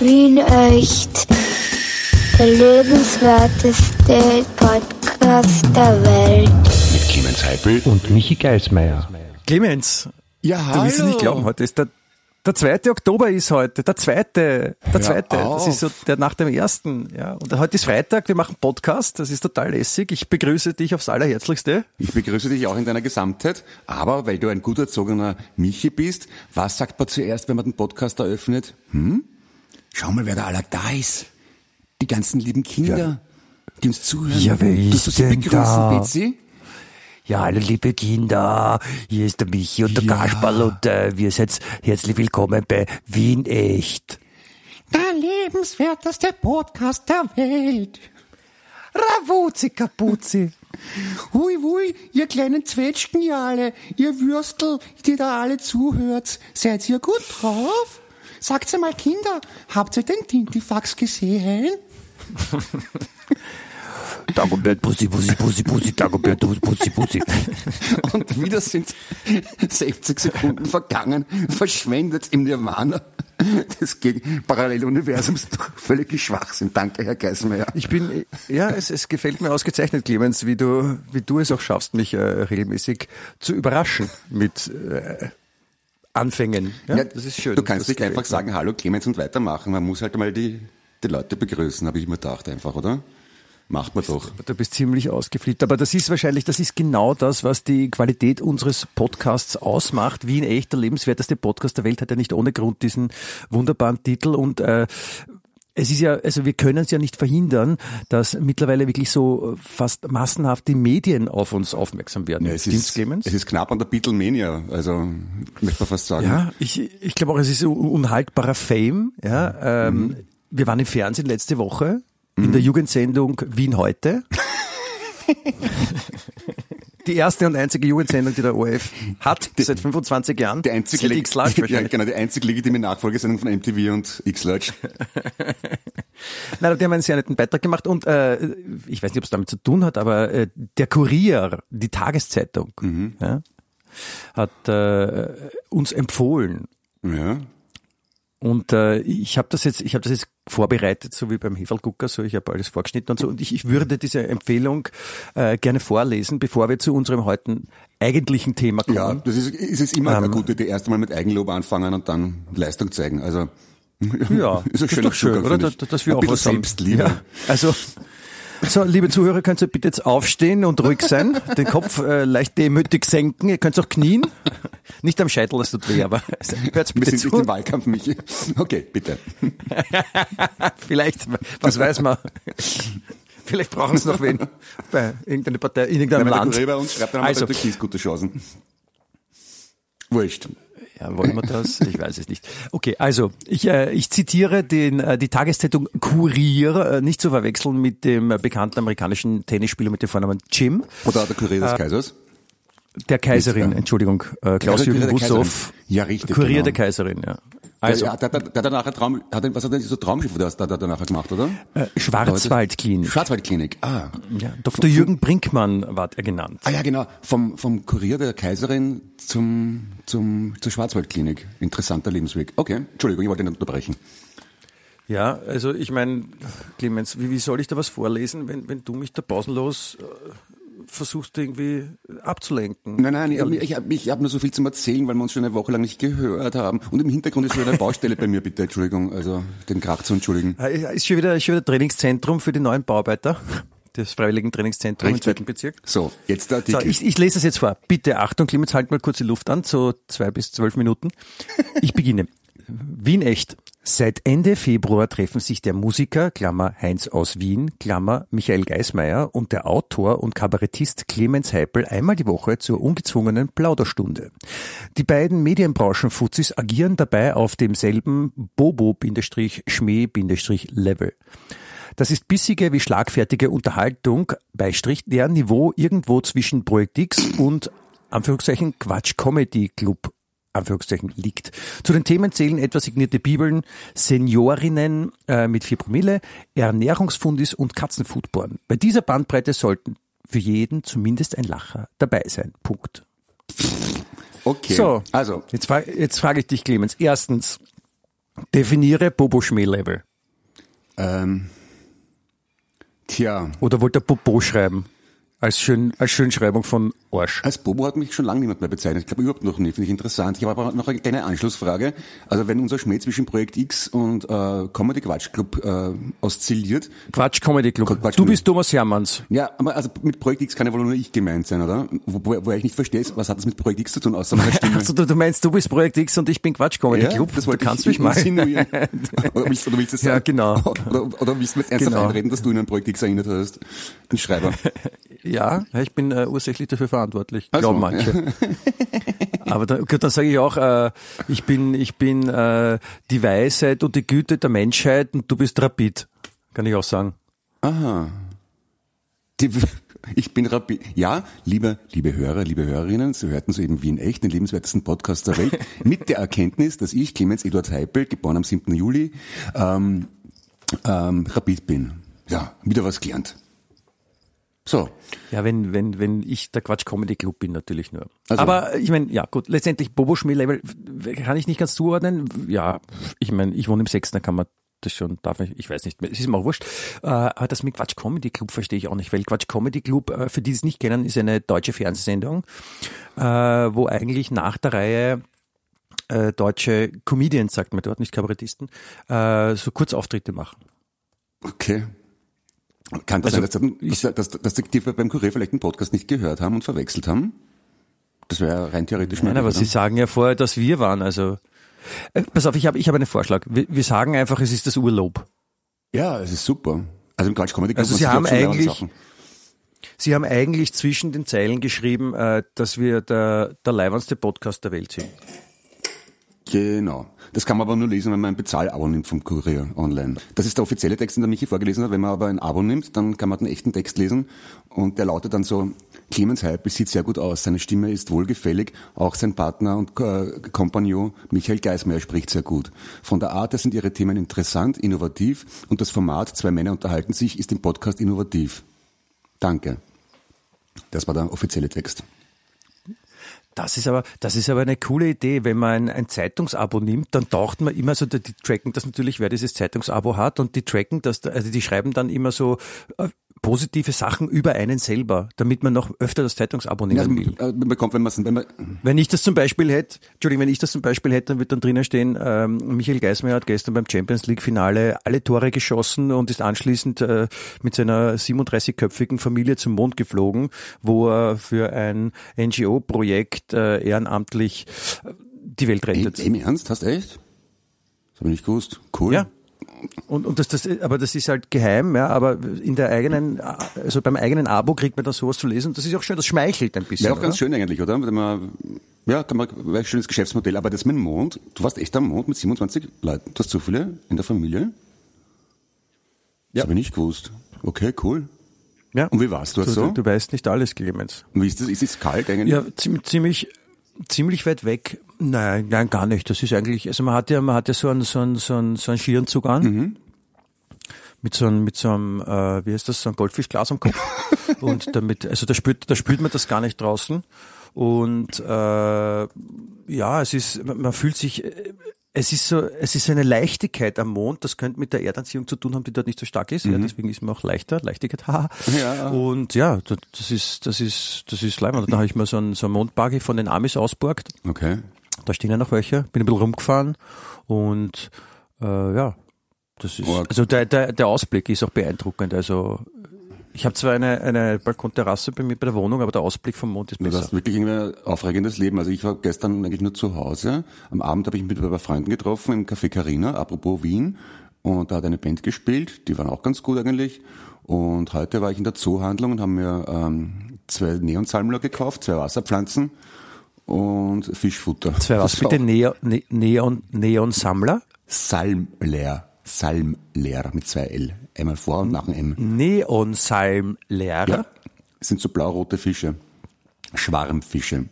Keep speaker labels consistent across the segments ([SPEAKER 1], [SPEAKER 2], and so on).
[SPEAKER 1] Wien echt. Der lebenswerteste Podcast der Welt.
[SPEAKER 2] Mit Clemens Heipel und Michi Geismeier.
[SPEAKER 3] Clemens,
[SPEAKER 4] Ja, hallo.
[SPEAKER 3] du wirst es nicht glauben, heute ist der, der 2. Oktober ist heute, der zweite, der
[SPEAKER 4] Hör
[SPEAKER 3] zweite, das ist so der nach dem ersten, ja. Und heute ist Freitag, wir machen Podcast, das ist total lässig. Ich begrüße dich aufs allerherzlichste.
[SPEAKER 4] Ich begrüße dich auch in deiner Gesamtheit, aber weil du ein gut erzogener Michi bist, was sagt man zuerst, wenn man den Podcast eröffnet? Hm? Schau mal, wer da aller da ist. Die ganzen lieben Kinder, die uns zuhören.
[SPEAKER 3] Ja, wer ist
[SPEAKER 4] du sie
[SPEAKER 3] denn
[SPEAKER 4] begrüßen,
[SPEAKER 3] da?
[SPEAKER 4] Betsy?
[SPEAKER 3] Ja, hallo liebe Kinder, hier ist der Michi und der
[SPEAKER 4] Ja.
[SPEAKER 3] Kasperl und äh, wir sind herzlich willkommen bei Wien Echt.
[SPEAKER 5] Der lebenswerteste Podcast der Welt.
[SPEAKER 3] Ravuzzi Kapuzzi.
[SPEAKER 5] Hui, hui, ihr kleinen Zwetschgen, ihr alle, ihr Würstel, die da alle zuhört. Seid ihr gut drauf? Sagt's einmal, Kinder, habt ihr den Tintifax gesehen?
[SPEAKER 3] Dagobert, Pussy, Pussy, Pussy, Pussy, Dagobert, Pussy, Pussy.
[SPEAKER 4] Und wieder sind 60 Sekunden vergangen, verschwendet im Nirvana des Paralleluniversums durch völlige Schwachsinn. Danke, Herr Geismeier.
[SPEAKER 3] Ich bin, ja, es, es gefällt mir ausgezeichnet, Clemens, wie du, wie du es auch schaffst, mich äh, regelmäßig zu überraschen mit äh, Anfängen. Ja,
[SPEAKER 4] Ja,
[SPEAKER 3] das ist schön.
[SPEAKER 4] Du kannst nicht einfach sagen, hallo Clemens und weitermachen. Man muss halt mal die, die Leute begrüßen, habe ich mir gedacht einfach, oder? Macht man doch.
[SPEAKER 3] Du bist ziemlich ausgeflippt. Aber das ist wahrscheinlich, das ist genau das, was die Qualität unseres Podcasts ausmacht. Wie ein echter lebenswerteste Podcast der Welt hat ja nicht ohne Grund diesen wunderbaren Titel und äh, es ist ja, also wir können es ja nicht verhindern, dass mittlerweile wirklich so fast massenhaft die Medien auf uns aufmerksam werden.
[SPEAKER 4] Ja, es, ist, es ist knapp an der Beatlemania, also möchte man fast sagen.
[SPEAKER 3] Ja, ich, ich glaube auch, es ist un- unhaltbarer Fame. Ja, ähm, Wir waren im Fernsehen letzte Woche in der Jugendsendung Wien heute. die erste und einzige Jugendsendung, die der ORF hat, seit 25 Jahren.
[SPEAKER 4] Die einzig,
[SPEAKER 3] Seit
[SPEAKER 4] leg-
[SPEAKER 3] X-Large
[SPEAKER 4] ja, genau, die einzig legitime Nachfolgesendung von MTV und X-Large.
[SPEAKER 3] Nein, die haben einen sehr netten Beitrag gemacht und äh, ich weiß nicht, ob es damit zu tun hat, aber äh, der Kurier, die Tageszeitung, ja, hat äh, uns empfohlen,
[SPEAKER 4] Ja.
[SPEAKER 3] Und äh, ich habe das jetzt, ich habe das jetzt vorbereitet, so wie beim Hefelgucker, so ich habe alles vorgeschnitten und so. Und ich, ich würde diese Empfehlung äh, gerne vorlesen, bevor wir zu unserem heutigen eigentlichen Thema kommen.
[SPEAKER 4] Ja, das ist, ist es immer eine
[SPEAKER 3] Ähm.
[SPEAKER 4] gute Idee. Erst einmal mit Eigenlob anfangen und dann Leistung zeigen. Also,
[SPEAKER 3] Ja,
[SPEAKER 4] ist ein schöner
[SPEAKER 3] doch schön,
[SPEAKER 4] Zugang,
[SPEAKER 3] oder? Dass, dass wir
[SPEAKER 4] Ein
[SPEAKER 3] auch was haben.
[SPEAKER 4] Selbstliebe.
[SPEAKER 3] Ja, also, so, liebe Zuhörer, könnt ihr bitte jetzt aufstehen und ruhig sein, den Kopf äh, leicht demütig senken. Ihr könnt auch knien. Nicht am Scheitel, das tut weh, aber also, hört's
[SPEAKER 4] Wir
[SPEAKER 3] bitte
[SPEAKER 4] sind
[SPEAKER 3] zu.
[SPEAKER 4] nicht im Wahlkampf, Michi. Okay, bitte.
[SPEAKER 3] Vielleicht, was weiß man. Vielleicht brauchen sie noch wen bei irgendeiner Partei, in irgendeinem
[SPEAKER 4] Wenn der
[SPEAKER 3] Land.
[SPEAKER 4] Kurier bei uns schreibt, dann haben
[SPEAKER 3] Also,
[SPEAKER 4] wir gute Chancen. Wurscht.
[SPEAKER 3] Ja, wollen wir das? Ich weiß es nicht. Okay, also ich, äh, ich zitiere den, äh, die Tageszeitung Kurier, äh, nicht zu verwechseln mit dem äh, bekannten amerikanischen Tennisspieler mit dem Vornamen Jim,
[SPEAKER 4] Oder der Kurier
[SPEAKER 3] Äh,
[SPEAKER 4] des Kaisers.
[SPEAKER 3] der Kaiserin. Entschuldigung, äh, Klaus-Jürgen.
[SPEAKER 4] Kaiserin. Ja, richtig,
[SPEAKER 3] Kurier
[SPEAKER 4] genau.
[SPEAKER 3] der Kaiserin, ja.
[SPEAKER 4] Also, ja, der, der, der hat nachher Traum, hat er, was hat er, so Traumschiff, der hat er da nachher gemacht, oder?
[SPEAKER 3] äh, Schwarzwaldklinik.
[SPEAKER 4] Schwarzwaldklinik, ah.
[SPEAKER 3] Ja, Dr. Jürgen Brinkmann war er genannt.
[SPEAKER 4] Ah ja, genau. Vom, vom Kurier der Kaiserin zum, zum, zur Schwarzwaldklinik. Interessanter Lebensweg. Okay, Entschuldigung, ich wollte nicht unterbrechen.
[SPEAKER 3] Ja, also ich meine, Clemens, wie, wie soll ich da was vorlesen, wenn, wenn du mich da pausenlos versuchst irgendwie abzulenken?
[SPEAKER 4] Nein, nein, ich, ich habe ich hab nur so viel zum Erzählen, weil wir uns schon eine Woche lang nicht gehört haben. Und im Hintergrund ist schon eine Baustelle bei mir, bitte, Entschuldigung, also den Krach zu entschuldigen.
[SPEAKER 3] Äh, Ist schon wieder, ist schon wieder Trainingszentrum für die neuen Bauarbeiter. Das Freiwilligen Trainingszentrum im zweiten Bezirk.
[SPEAKER 4] So, jetzt der
[SPEAKER 3] So,
[SPEAKER 4] Artikel.
[SPEAKER 3] ich, ich lese das jetzt vor. Bitte Achtung, Clemens, halt mal kurz die Luft an, so zwei bis zwölf Minuten. Ich beginne. Wien echt. Seit Ende Februar treffen sich der Musiker, Klammer Heinz aus Wien, Klammer Michael Geismeier und der Autor und Kabarettist Clemens Heipel einmal die Woche zur ungezwungenen Plauderstunde. Die beiden Medienbranchenfuzis agieren dabei auf demselben Bobo-Schmäh-Level. Das ist bissige wie schlagfertige Unterhaltung, Beistrich, deren Niveau irgendwo zwischen Projekt X und Anführungszeichen Quatsch Comedy Club Anführungszeichen liegt. Zu den Themen zählen etwa signierte Bibeln, Seniorinnen äh, mit vier Promille, Ernährungsfundis und Katzenfoodporn. Bei dieser Bandbreite sollten für jeden zumindest ein Lacher dabei sein. Punkt.
[SPEAKER 4] Okay.
[SPEAKER 3] So,
[SPEAKER 4] Also,
[SPEAKER 3] jetzt, fra jetzt frage ich dich, Clemens. Erstens, Definiere Bobo-Schmäh-Level.
[SPEAKER 4] Ähm, tja,
[SPEAKER 3] Oder wollte er Bobo schreiben? Als, schön, als Schönschreibung von Arsch.
[SPEAKER 4] als Bobo hat mich schon lange niemand mehr bezeichnet. Ich glaube überhaupt noch nie, finde ich interessant. Ich habe aber noch eine kleine Anschlussfrage. Also wenn unser Schmäh zwischen Projekt X und äh, Comedy Quatsch Club äh, oszilliert,
[SPEAKER 3] Quatsch Comedy Club.
[SPEAKER 4] Quatsch
[SPEAKER 3] du bist Thomas Hermanns.
[SPEAKER 4] ja, aber also mit Projekt X kann ja wohl nur ich gemeint sein, oder? Wo, wo, wo ich nicht verstehe, was hat das mit Projekt X zu tun, außer meiner Stimme?
[SPEAKER 3] Also du, du meinst, du bist Projekt X und ich bin Quatsch Comedy Club.
[SPEAKER 4] das
[SPEAKER 3] du
[SPEAKER 4] wollte
[SPEAKER 3] kannst
[SPEAKER 4] ich
[SPEAKER 3] mich mal.
[SPEAKER 4] oder willst, oder willst du
[SPEAKER 3] Ja,
[SPEAKER 4] sagen?
[SPEAKER 3] genau.
[SPEAKER 4] Oder, oder willst du mir ernsthaft
[SPEAKER 3] Genau.
[SPEAKER 4] einreden, dass du in ein Projekt X erinnert hast? Ein Schreiber.
[SPEAKER 3] Ja, ich bin äh, ursächlich dafür verantwortlich,
[SPEAKER 4] Ach so,
[SPEAKER 3] glauben manche. Aber dann, gut, dann sage ich auch, äh, ich bin, ich bin äh, die Weisheit und die Güte der Menschheit und du bist Rapid. Kann ich auch sagen.
[SPEAKER 4] Aha. Die, ich bin Rapid. Ja, liebe, liebe Hörer, liebe Hörerinnen, Sie hörten soeben wie in echt den lebenswertesten Podcast der Welt mit der Erkenntnis, dass ich, Clemens Eduard Heipel, geboren am 7. Juli, ähm, ähm, Rapid bin. Ja, wieder was gelernt. So.
[SPEAKER 3] Ja, wenn, wenn, wenn ich der Quatsch Comedy Club bin, natürlich nur.
[SPEAKER 4] Also-
[SPEAKER 3] Aber ich meine, ja gut, letztendlich Bobo Schmäh-Level kann ich nicht ganz zuordnen. Ja, ich meine, ich wohne im Sechsten, da kann man das schon, darf ich, ich weiß nicht, es ist mir auch wurscht. Äh, Aber das mit Quatsch Comedy Club verstehe ich auch nicht, weil Quatsch Comedy Club, äh, für die es nicht kennen, ist eine deutsche Fernsehsendung, äh, wo eigentlich nach der Reihe deutsche Comedians, sagt man dort, nicht Kabarettisten, so Kurzauftritte machen.
[SPEAKER 4] Okay. Kann das
[SPEAKER 3] Also,
[SPEAKER 4] sein, dass, dass, dass, dass die beim Kurier vielleicht einen Podcast nicht gehört haben und verwechselt haben? Das wäre rein theoretisch
[SPEAKER 3] Nein, aber
[SPEAKER 4] möglich,
[SPEAKER 3] Sie
[SPEAKER 4] oder?
[SPEAKER 3] sagen ja vorher, dass wir waren. Also äh, pass auf, ich habe ich hab einen Vorschlag. Wir, wir sagen einfach, es ist das Urlaub.
[SPEAKER 4] Ja, es ist super. Also im Quatsch Comedy
[SPEAKER 3] Also Sie haben eigentlich-. Sie haben eigentlich zwischen den Zeilen geschrieben, äh, dass wir der, der leibendste Podcast der Welt sind.
[SPEAKER 4] Genau. Das kann man aber nur lesen, wenn man ein Bezahlabo nimmt vom Kurier online. Das ist der offizielle Text, den der Michi vorgelesen hat. Wenn man aber ein Abo nimmt, dann kann man den echten Text lesen. Und der lautet dann so, Clemens Heipel sieht sehr gut aus, seine Stimme ist wohlgefällig, auch sein Partner und äh, Kompagnon Michael Geismeier spricht sehr gut. Von der Art her sind ihre Themen interessant, innovativ und das Format, zwei Männer unterhalten sich, ist im Podcast innovativ. Danke. Das war der offizielle Text.
[SPEAKER 3] Das ist aber, das ist aber eine coole Idee. Wenn man ein, ein Zeitungsabo nimmt, dann taucht man immer so, die, die tracken das natürlich, wer dieses Zeitungsabo hat und die tracken das, also die schreiben dann immer so äh, positive Sachen über einen selber, damit man noch öfter das Zeitungsabo nehmen will.
[SPEAKER 4] äh, man bekommt, wenn man, wenn man
[SPEAKER 3] Wenn ich das zum Beispiel hätte, Entschuldigung, wenn ich das zum Beispiel hätte, dann wird dann drinnen stehen, ähm, Michael Geismeier hat gestern beim Champions League Finale alle Tore geschossen und ist anschließend äh, mit seiner 37-köpfigen Familie zum Mond geflogen, wo er für ein NGO-Projekt äh, ehrenamtlich äh, die Welt rettet.
[SPEAKER 4] im Ernst? Hast du echt? Das habe ich nicht gewusst. Cool.
[SPEAKER 3] Ja. Und, und das, das, aber das ist halt geheim, ja, aber in der eigenen, also beim eigenen Abo kriegt man dann sowas zu lesen. Das ist auch schön, das schmeichelt ein bisschen.
[SPEAKER 4] Wäre auch ganz
[SPEAKER 3] oder?
[SPEAKER 4] schön eigentlich, oder? Wenn man, ja, kann man, ein schönes Geschäftsmodell. Aber das mit dem Mond, du warst echt am Mond mit 27 Leuten. Du hast so viele in der Familie? Das
[SPEAKER 3] Ja.
[SPEAKER 4] habe ich nicht gewusst. Okay, cool.
[SPEAKER 3] Ja.
[SPEAKER 4] Und wie warst du
[SPEAKER 3] Du,
[SPEAKER 4] das so?
[SPEAKER 3] du, du weißt nicht alles, Clemens.
[SPEAKER 4] Und wie ist das? Ist es kalt eigentlich?
[SPEAKER 3] Ja, ziemlich, ziemlich, weit weg. Nein, nein, gar nicht. Das ist eigentlich, also man hat ja, man hat ja so einen, so einen, so einen, so einen Skierenzug an. Mit so einem, mit so einem, äh, wie heißt das, so ein Goldfischglas am Kopf. und damit, also da spürt, da spürt man das gar nicht draußen. Und, äh, ja, es ist, man man fühlt sich, äh, es ist so, es ist eine Leichtigkeit am Mond, das könnte mit der Erdanziehung zu tun haben, die dort nicht so stark ist. Ja, deswegen ist man auch leichter, Leichtigkeit, haha.
[SPEAKER 4] Ja.
[SPEAKER 3] Und ja, das ist, das ist, das ist leibend. Und dann habe ich mir so einen, so einen Mondbuggy von den Amis ausborgt.
[SPEAKER 4] Okay.
[SPEAKER 3] Da stehen ja noch welche. Bin ein bisschen rumgefahren und äh, ja, das ist. Also der, der, der Ausblick ist auch beeindruckend. Also ich habe zwar eine, eine Balkonterrasse bei mir bei der Wohnung, aber der Ausblick vom Mond ist
[SPEAKER 4] Du
[SPEAKER 3] besser.
[SPEAKER 4] hast wirklich ein aufregendes Leben. Also ich war gestern eigentlich nur zu Hause. Am Abend habe ich mich mit ein paar Freunden getroffen im Café Carina, apropos Wien. Und da hat eine Band gespielt, die waren auch ganz gut eigentlich. Und heute war ich in der Zoohandlung und haben mir ähm, zwei Neonsalmler gekauft, zwei Wasserpflanzen und Fischfutter.
[SPEAKER 3] Zwei was bitte? Neo, Ne- Neon, Neon-Sammler?
[SPEAKER 4] Salmler. Salmler mit zwei L. Einmal vor und nach dem M.
[SPEAKER 3] Neonsalmlehrer?
[SPEAKER 4] Ja. Sind so blau-rote Fische. Schwarmfische.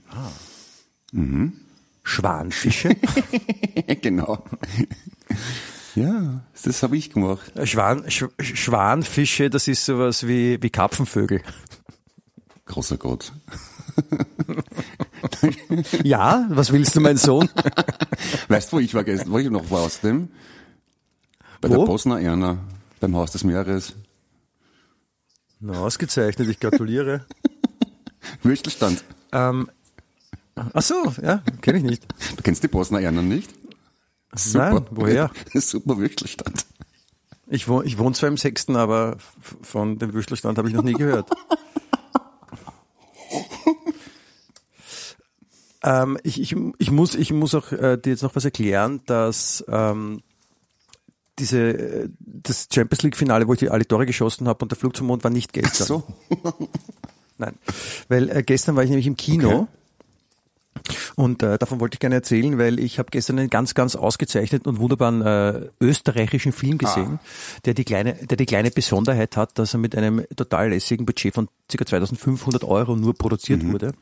[SPEAKER 3] Schwanfische?
[SPEAKER 4] genau. Ja, das habe ich gemacht.
[SPEAKER 3] Schwan, Sch, Schwanfische, das ist sowas wie, wie Karpfenvögel.
[SPEAKER 4] Großer Gott.
[SPEAKER 3] Ja, was willst du, mein Sohn?
[SPEAKER 4] Weißt du, wo ich war gestern, wo ich noch war außerdem? Bei
[SPEAKER 3] Wo?
[SPEAKER 4] der Bosner Erna, beim Haus des Meeres.
[SPEAKER 3] Na, ausgezeichnet, ich gratuliere.
[SPEAKER 4] Würstelstand.
[SPEAKER 3] ähm, ach so, ja, kenne ich nicht.
[SPEAKER 4] Du kennst die Bosner Erna nicht?
[SPEAKER 3] Nein, woher?
[SPEAKER 4] Super Würstelstand.
[SPEAKER 3] Ich wohne, ich wohne zwar im Sechsten, aber von dem Würstelstand habe ich noch nie gehört. ähm, ich, ich, ich, muss, ich muss auch äh, dir jetzt noch was erklären, dass ähm, diese, äh, das Champions League Finale, wo ich die alle Tore geschossen habe und der Flug zum Mond war nicht gestern.
[SPEAKER 4] So.
[SPEAKER 3] Nein, weil äh, gestern war ich nämlich im Kino.
[SPEAKER 4] Okay.
[SPEAKER 3] Und äh, davon wollte ich gerne erzählen, weil ich habe gestern einen ganz, ganz ausgezeichneten und wunderbaren äh, österreichischen Film gesehen, der die kleine, der die kleine Besonderheit hat, dass er mit einem total lässigen Budget von ca. 2500 Euro nur produziert wurde.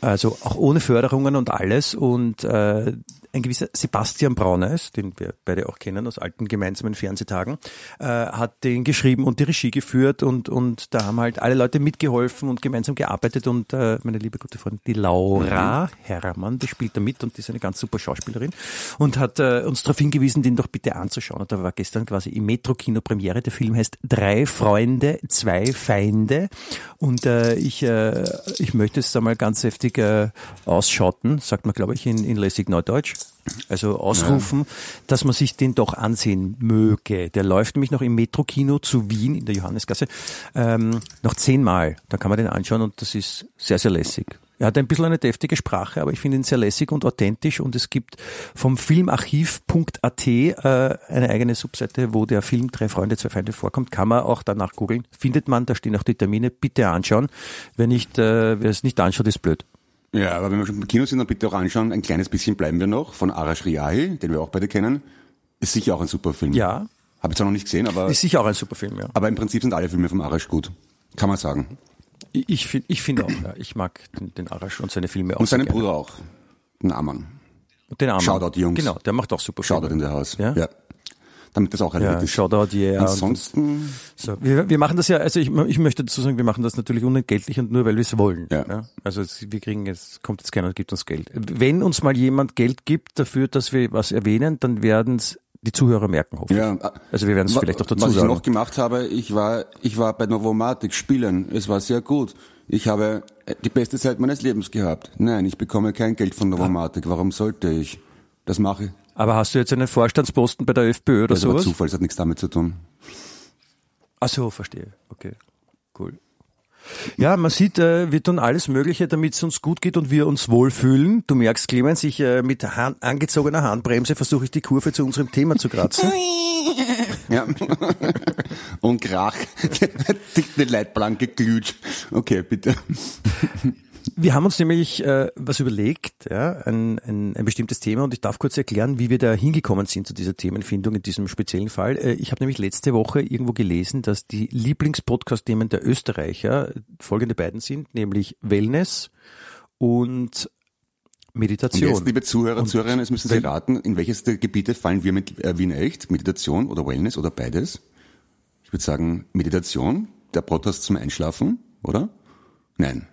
[SPEAKER 3] Also auch ohne Förderungen und alles. Und äh, ein gewisser Sebastian Brauneis, den wir beide auch kennen aus alten gemeinsamen Fernsehtagen, äh, hat den geschrieben und die Regie geführt und, und da haben halt alle Leute mitgeholfen und gemeinsam gearbeitet und äh, meine liebe gute Freundin, die Laura Herrmann, die spielt da mit und die ist eine ganz super Schauspielerin und hat äh, uns darauf hingewiesen, den doch bitte anzuschauen. Und da war gestern quasi im Metro-Kino Premiere. Der Film heißt Drei Freunde, zwei Feinde und äh, ich, äh, ich möchte es da mal ganz heftig äh, ausschauten, sagt man glaube ich in, in lässig Neudeutsch. Also ausrufen, dass man sich den doch ansehen möge. Der läuft nämlich noch im Metro-Kino zu Wien in der Johannesgasse ähm, noch zehnmal. Da kann man den anschauen und das ist sehr, sehr lässig. Er hat ein bisschen eine deftige Sprache, aber ich finde ihn sehr lässig und authentisch und es gibt vom Filmarchiv.at äh, eine eigene Subseite, wo der Film Drei Freunde, zwei Feinde vorkommt. Kann man auch danach googeln. Findet man, da stehen auch die Termine. Bitte anschauen. Wer nicht, äh, wer es nicht anschaut, ist blöd.
[SPEAKER 4] Ja, aber wenn wir schon im Kino sind, dann bitte auch anschauen. Ein kleines bisschen bleiben wir noch von Arash Riahi, den wir auch beide kennen. Ist sicher auch ein super Film.
[SPEAKER 3] Ja.
[SPEAKER 4] Habe ich zwar noch nicht gesehen, aber,
[SPEAKER 3] Ist sicher auch ein super Film, ja.
[SPEAKER 4] aber im Prinzip sind alle Filme vom Arash gut. Kann man sagen.
[SPEAKER 3] Ich, finde ich finde auch, ja. Ich mag den, den Arash und seine Filme auch.
[SPEAKER 4] Und seinen. Bruder auch. Den Amann.
[SPEAKER 3] Und den Armen.
[SPEAKER 4] Shoutout, Jungs.
[SPEAKER 3] Genau, der macht auch super
[SPEAKER 4] Shoutout
[SPEAKER 3] Filme.
[SPEAKER 4] in der Haus.
[SPEAKER 3] Ja?
[SPEAKER 4] ja. Damit das auch erledigt
[SPEAKER 3] Ja,
[SPEAKER 4] ist.
[SPEAKER 3] Shoutout, yeah.
[SPEAKER 4] Ansonsten,
[SPEAKER 3] So, wir, wir machen das ja, also ich, ich möchte dazu sagen, wir machen das natürlich unentgeltlich und nur weil wir es wollen.
[SPEAKER 4] Ja.
[SPEAKER 3] Also es, wir kriegen es, kommt jetzt keiner und gibt uns Geld. Wenn uns mal jemand Geld gibt dafür, dass wir was erwähnen, dann werden es die Zuhörer merken, hoffe
[SPEAKER 4] ja.
[SPEAKER 3] ich. Also wir werden es vielleicht auch dazu
[SPEAKER 4] Was ich
[SPEAKER 3] sagen.
[SPEAKER 4] noch gemacht habe, ich war, ich war bei Novomatic spielen. Es war sehr gut. Ich habe äh, die beste Zeit meines Lebens gehabt. Nein, ich bekomme kein Geld von Novomatic. Warum sollte ich? Das mache ich.
[SPEAKER 3] Aber hast du jetzt einen Vorstandsposten bei der FPÖ oder
[SPEAKER 4] Das war
[SPEAKER 3] sowas?
[SPEAKER 4] Zufall, das hat nichts damit zu tun.
[SPEAKER 3] Ach so, verstehe. Okay, cool. Ja, man sieht, äh, wir tun alles Mögliche, damit es uns gut geht und wir uns wohlfühlen. Du merkst, Clemens, ich äh, mit Hand, angezogener Handbremse versuche ich die Kurve zu unserem Thema zu kratzen.
[SPEAKER 4] Ja. Und Krach. Die Leitplanke glüht. Okay, bitte.
[SPEAKER 3] Wir haben uns nämlich äh, was überlegt, ja, ein, ein, ein bestimmtes Thema und ich darf kurz erklären, wie wir da hingekommen sind zu dieser Themenfindung in diesem speziellen Fall. Äh, ich habe nämlich letzte Woche irgendwo gelesen, dass die Lieblingspodcast-Themen der Österreicher folgende beiden sind, nämlich Wellness und
[SPEAKER 4] Und
[SPEAKER 3] Meditation.
[SPEAKER 4] jetzt, liebe Zuhörer,
[SPEAKER 3] Und
[SPEAKER 4] Zuhörerinnen, es müssen Sie raten, in welches der Gebiete fallen wir mit äh, Wien echt? Meditation oder Wellness oder beides? Ich würde sagen, Meditation, der Podcast zum Einschlafen, oder? Nein.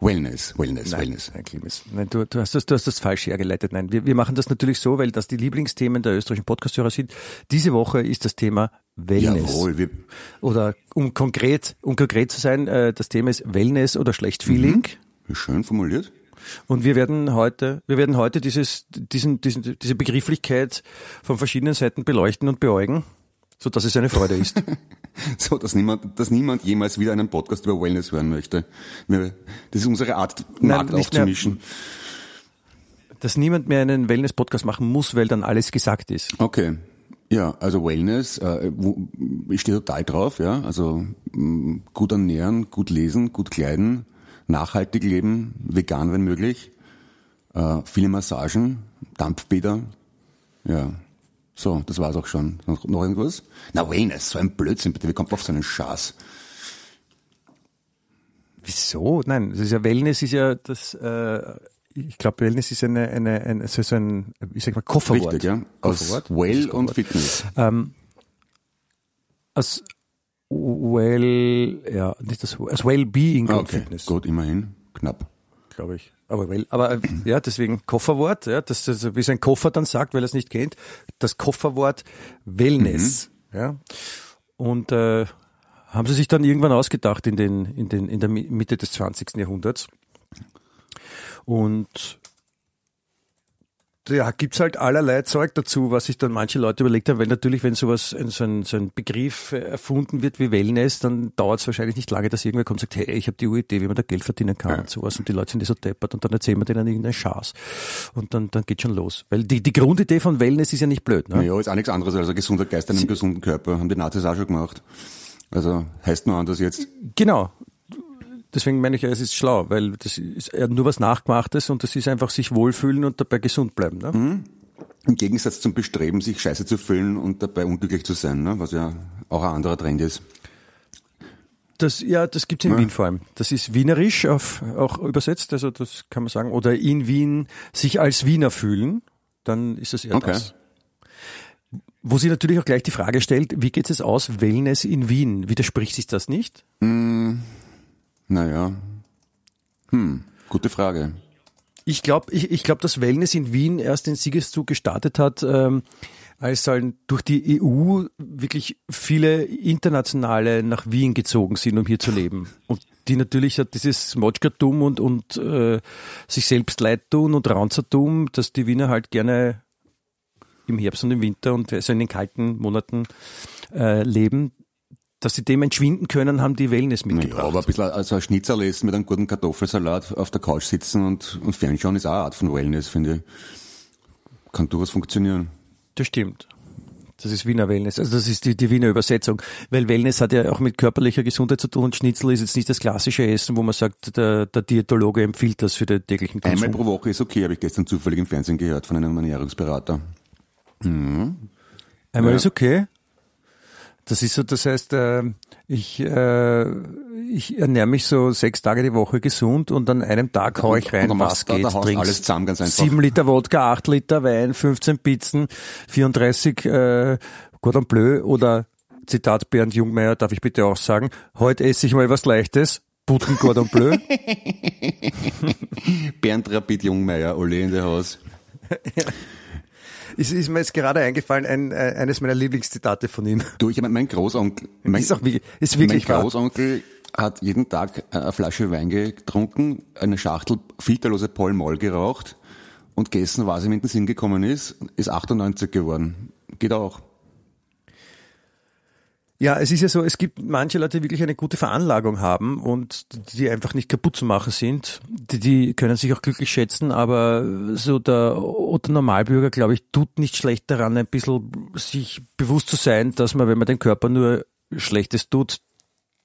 [SPEAKER 4] Wellness, Wellness,
[SPEAKER 3] Nein,
[SPEAKER 4] Wellness.
[SPEAKER 3] nein, Clemens. Nein, du, du, hast das, du hast das falsch hergeleitet. Nein, wir, wir machen das natürlich so, weil das die Lieblingsthemen der österreichischen Podcasthörer sind. Diese Woche ist das Thema Wellness.
[SPEAKER 4] Jawohl, wir,
[SPEAKER 3] Oder um konkret, um konkret zu sein, äh, das Thema ist Wellness oder schlecht Feeling.
[SPEAKER 4] schön formuliert.
[SPEAKER 3] Und wir werden heute, wir werden heute dieses, diesen, diesen, diese Begrifflichkeit von verschiedenen Seiten beleuchten und beäugen, so dass es eine Freude ist.
[SPEAKER 4] So, dass niemand, dass niemand jemals wieder einen Podcast über Wellness hören möchte. Das ist unsere Art,
[SPEAKER 3] Nein,
[SPEAKER 4] Markt
[SPEAKER 3] mehr.
[SPEAKER 4] aufzumischen.
[SPEAKER 3] dass niemand mehr einen Wellness-Podcast machen muss, weil dann alles gesagt ist.
[SPEAKER 4] Okay. Ja, also Wellness, äh, ich stehe total drauf, ja. Also mh, gut ernähren, gut lesen, gut kleiden, nachhaltig leben, vegan wenn möglich, äh, viele Massagen, Dampfbäder, ja. So, das war's auch schon. Noch, noch irgendwas? Na Wellness, so ein Blödsinn, bitte, wie kommt auf so einen Schaß?
[SPEAKER 3] Wieso? Nein, das ist ja Wellness ist ja das, äh, ich glaube Wellness ist eine, eine, ein, so so ein, ich sag mal Kofferwort.
[SPEAKER 4] Richtig, ja. Aus
[SPEAKER 3] Kofferwort.
[SPEAKER 4] Well
[SPEAKER 3] Das
[SPEAKER 4] und. Fitness.
[SPEAKER 3] Ähm, als well, ja, nicht das, als Wellbeing und
[SPEAKER 4] Ah, Okay,
[SPEAKER 3] Fitness,
[SPEAKER 4] gut, immerhin. Knapp.
[SPEAKER 3] glaube ich. Aber, well, aber ja, deswegen Kofferwort, ja, das, das, wie sein Koffer dann sagt, weil er es nicht kennt, das Kofferwort Wellness. Ja. Und äh, haben sie sich dann irgendwann ausgedacht in, den, in, den, in der Mitte des 20. Jahrhunderts. Und ja, gibt's halt allerlei Zeug dazu, was sich dann manche Leute überlegt haben, weil natürlich, wenn sowas, so ein, so ein Begriff erfunden wird wie Wellness, dann dauert es wahrscheinlich nicht lange, dass irgendwer kommt und sagt, hey, ich habe die Idee, wie man da Geld verdienen kann ja. und sowas und die Leute sind so deppert und dann erzählen wir denen irgendeinen Schaß und dann, dann geht schon los. Weil die, die Grundidee von Wellness ist ja nicht blöd. Ne?
[SPEAKER 4] Ja, ist auch nichts anderes als ein gesunder Geist in einem gesunden Körper, haben die Nazis auch schon gemacht. Also heißt nur anders jetzt.
[SPEAKER 3] Genau. Deswegen meine ich, es ist schlau, weil das ist nur was Nachgemachtes und das ist einfach sich wohlfühlen und dabei gesund bleiben. Ne? Mhm.
[SPEAKER 4] Im Gegensatz zum Bestreben, sich scheiße zu fühlen und dabei unglücklich zu sein, ne? was ja auch ein anderer Trend ist.
[SPEAKER 3] Das, ja, das gibt's in ja. Wien vor allem. Das ist wienerisch auf, auch übersetzt, also das kann man sagen. Oder in Wien sich als Wiener fühlen, dann ist das eher okay. das. Wo sie natürlich auch gleich die Frage stellt, wie geht es aus, Wellness in Wien? Widerspricht sich das nicht?
[SPEAKER 4] Mm, naja. Hm, gute Frage.
[SPEAKER 3] Ich glaube, ich, ich glaub, dass Wellness in Wien erst den Siegeszug gestartet hat, ähm, als halt durch die EU wirklich viele Internationale nach Wien gezogen sind, um hier zu leben. Und die natürlich hat dieses Motschkertum und, und äh, sich selbst leid tun und Ranzertum, dass die Wiener halt gerne im Herbst und im Winter und also in den kalten Monaten äh, leben, dass sie dem entschwinden können, haben die Wellness mitgebracht. Ja,
[SPEAKER 4] aber ein bisschen also ein Schnitzel essen mit einem guten Kartoffelsalat auf der Couch sitzen und, und fernschauen ist auch eine Art von Wellness, finde ich. Kann durchaus funktionieren.
[SPEAKER 3] Das stimmt. Das ist Wiener Wellness. Also das ist die, die Wiener Übersetzung. Weil Wellness hat ja auch mit körperlicher Gesundheit zu tun und Schnitzel ist jetzt nicht das klassische Essen, wo man sagt, der, der Diätologe empfiehlt das für den täglichen
[SPEAKER 4] Konsum. Einmal pro Woche ist okay, habe ich gestern zufällig im Fernsehen gehört von einem Ernährungsberater.
[SPEAKER 3] Mhm. Einmal ja. ist okay. Das ist so, das heißt, äh, ich, äh, ich ernähre mich so sechs Tage die Woche gesund und an einem Tag hau ich rein, was geht, da, trinkst
[SPEAKER 4] alles zusammen, ganz einfach.
[SPEAKER 3] sieben Liter Wodka, acht Liter Wein, 15 Pizzen, 34 äh, Cordon Bleu oder Zitat Bernd Jungmeier, darf ich bitte auch sagen, heute esse ich mal was Leichtes, Putten Cordon Bleu.
[SPEAKER 4] Bernd Rapid Jungmeier, alle in der Haus.
[SPEAKER 3] ja ist, ist mir jetzt gerade eingefallen, ein, äh, eines meiner Lieblingszitate von ihm.
[SPEAKER 4] Du, ich meine, mein Großonkel, mein,
[SPEAKER 3] ist, auch, ist wirklich
[SPEAKER 4] mein Großonkel hat jeden Tag eine Flasche Wein getrunken, eine Schachtel filterlose Pol Moll geraucht und gegessen, was ihm in den Sinn gekommen ist, ist 98 geworden. Geht auch.
[SPEAKER 3] Ja, es ist ja so, es gibt manche Leute, die wirklich eine gute Veranlagung haben und die einfach nicht kaputt zu machen sind. Die, die können sich auch glücklich schätzen, aber so der Otto Normalbürger, glaube ich, tut nicht schlecht daran, ein bisschen sich bewusst zu sein, dass man, wenn man den Körper nur Schlechtes tut,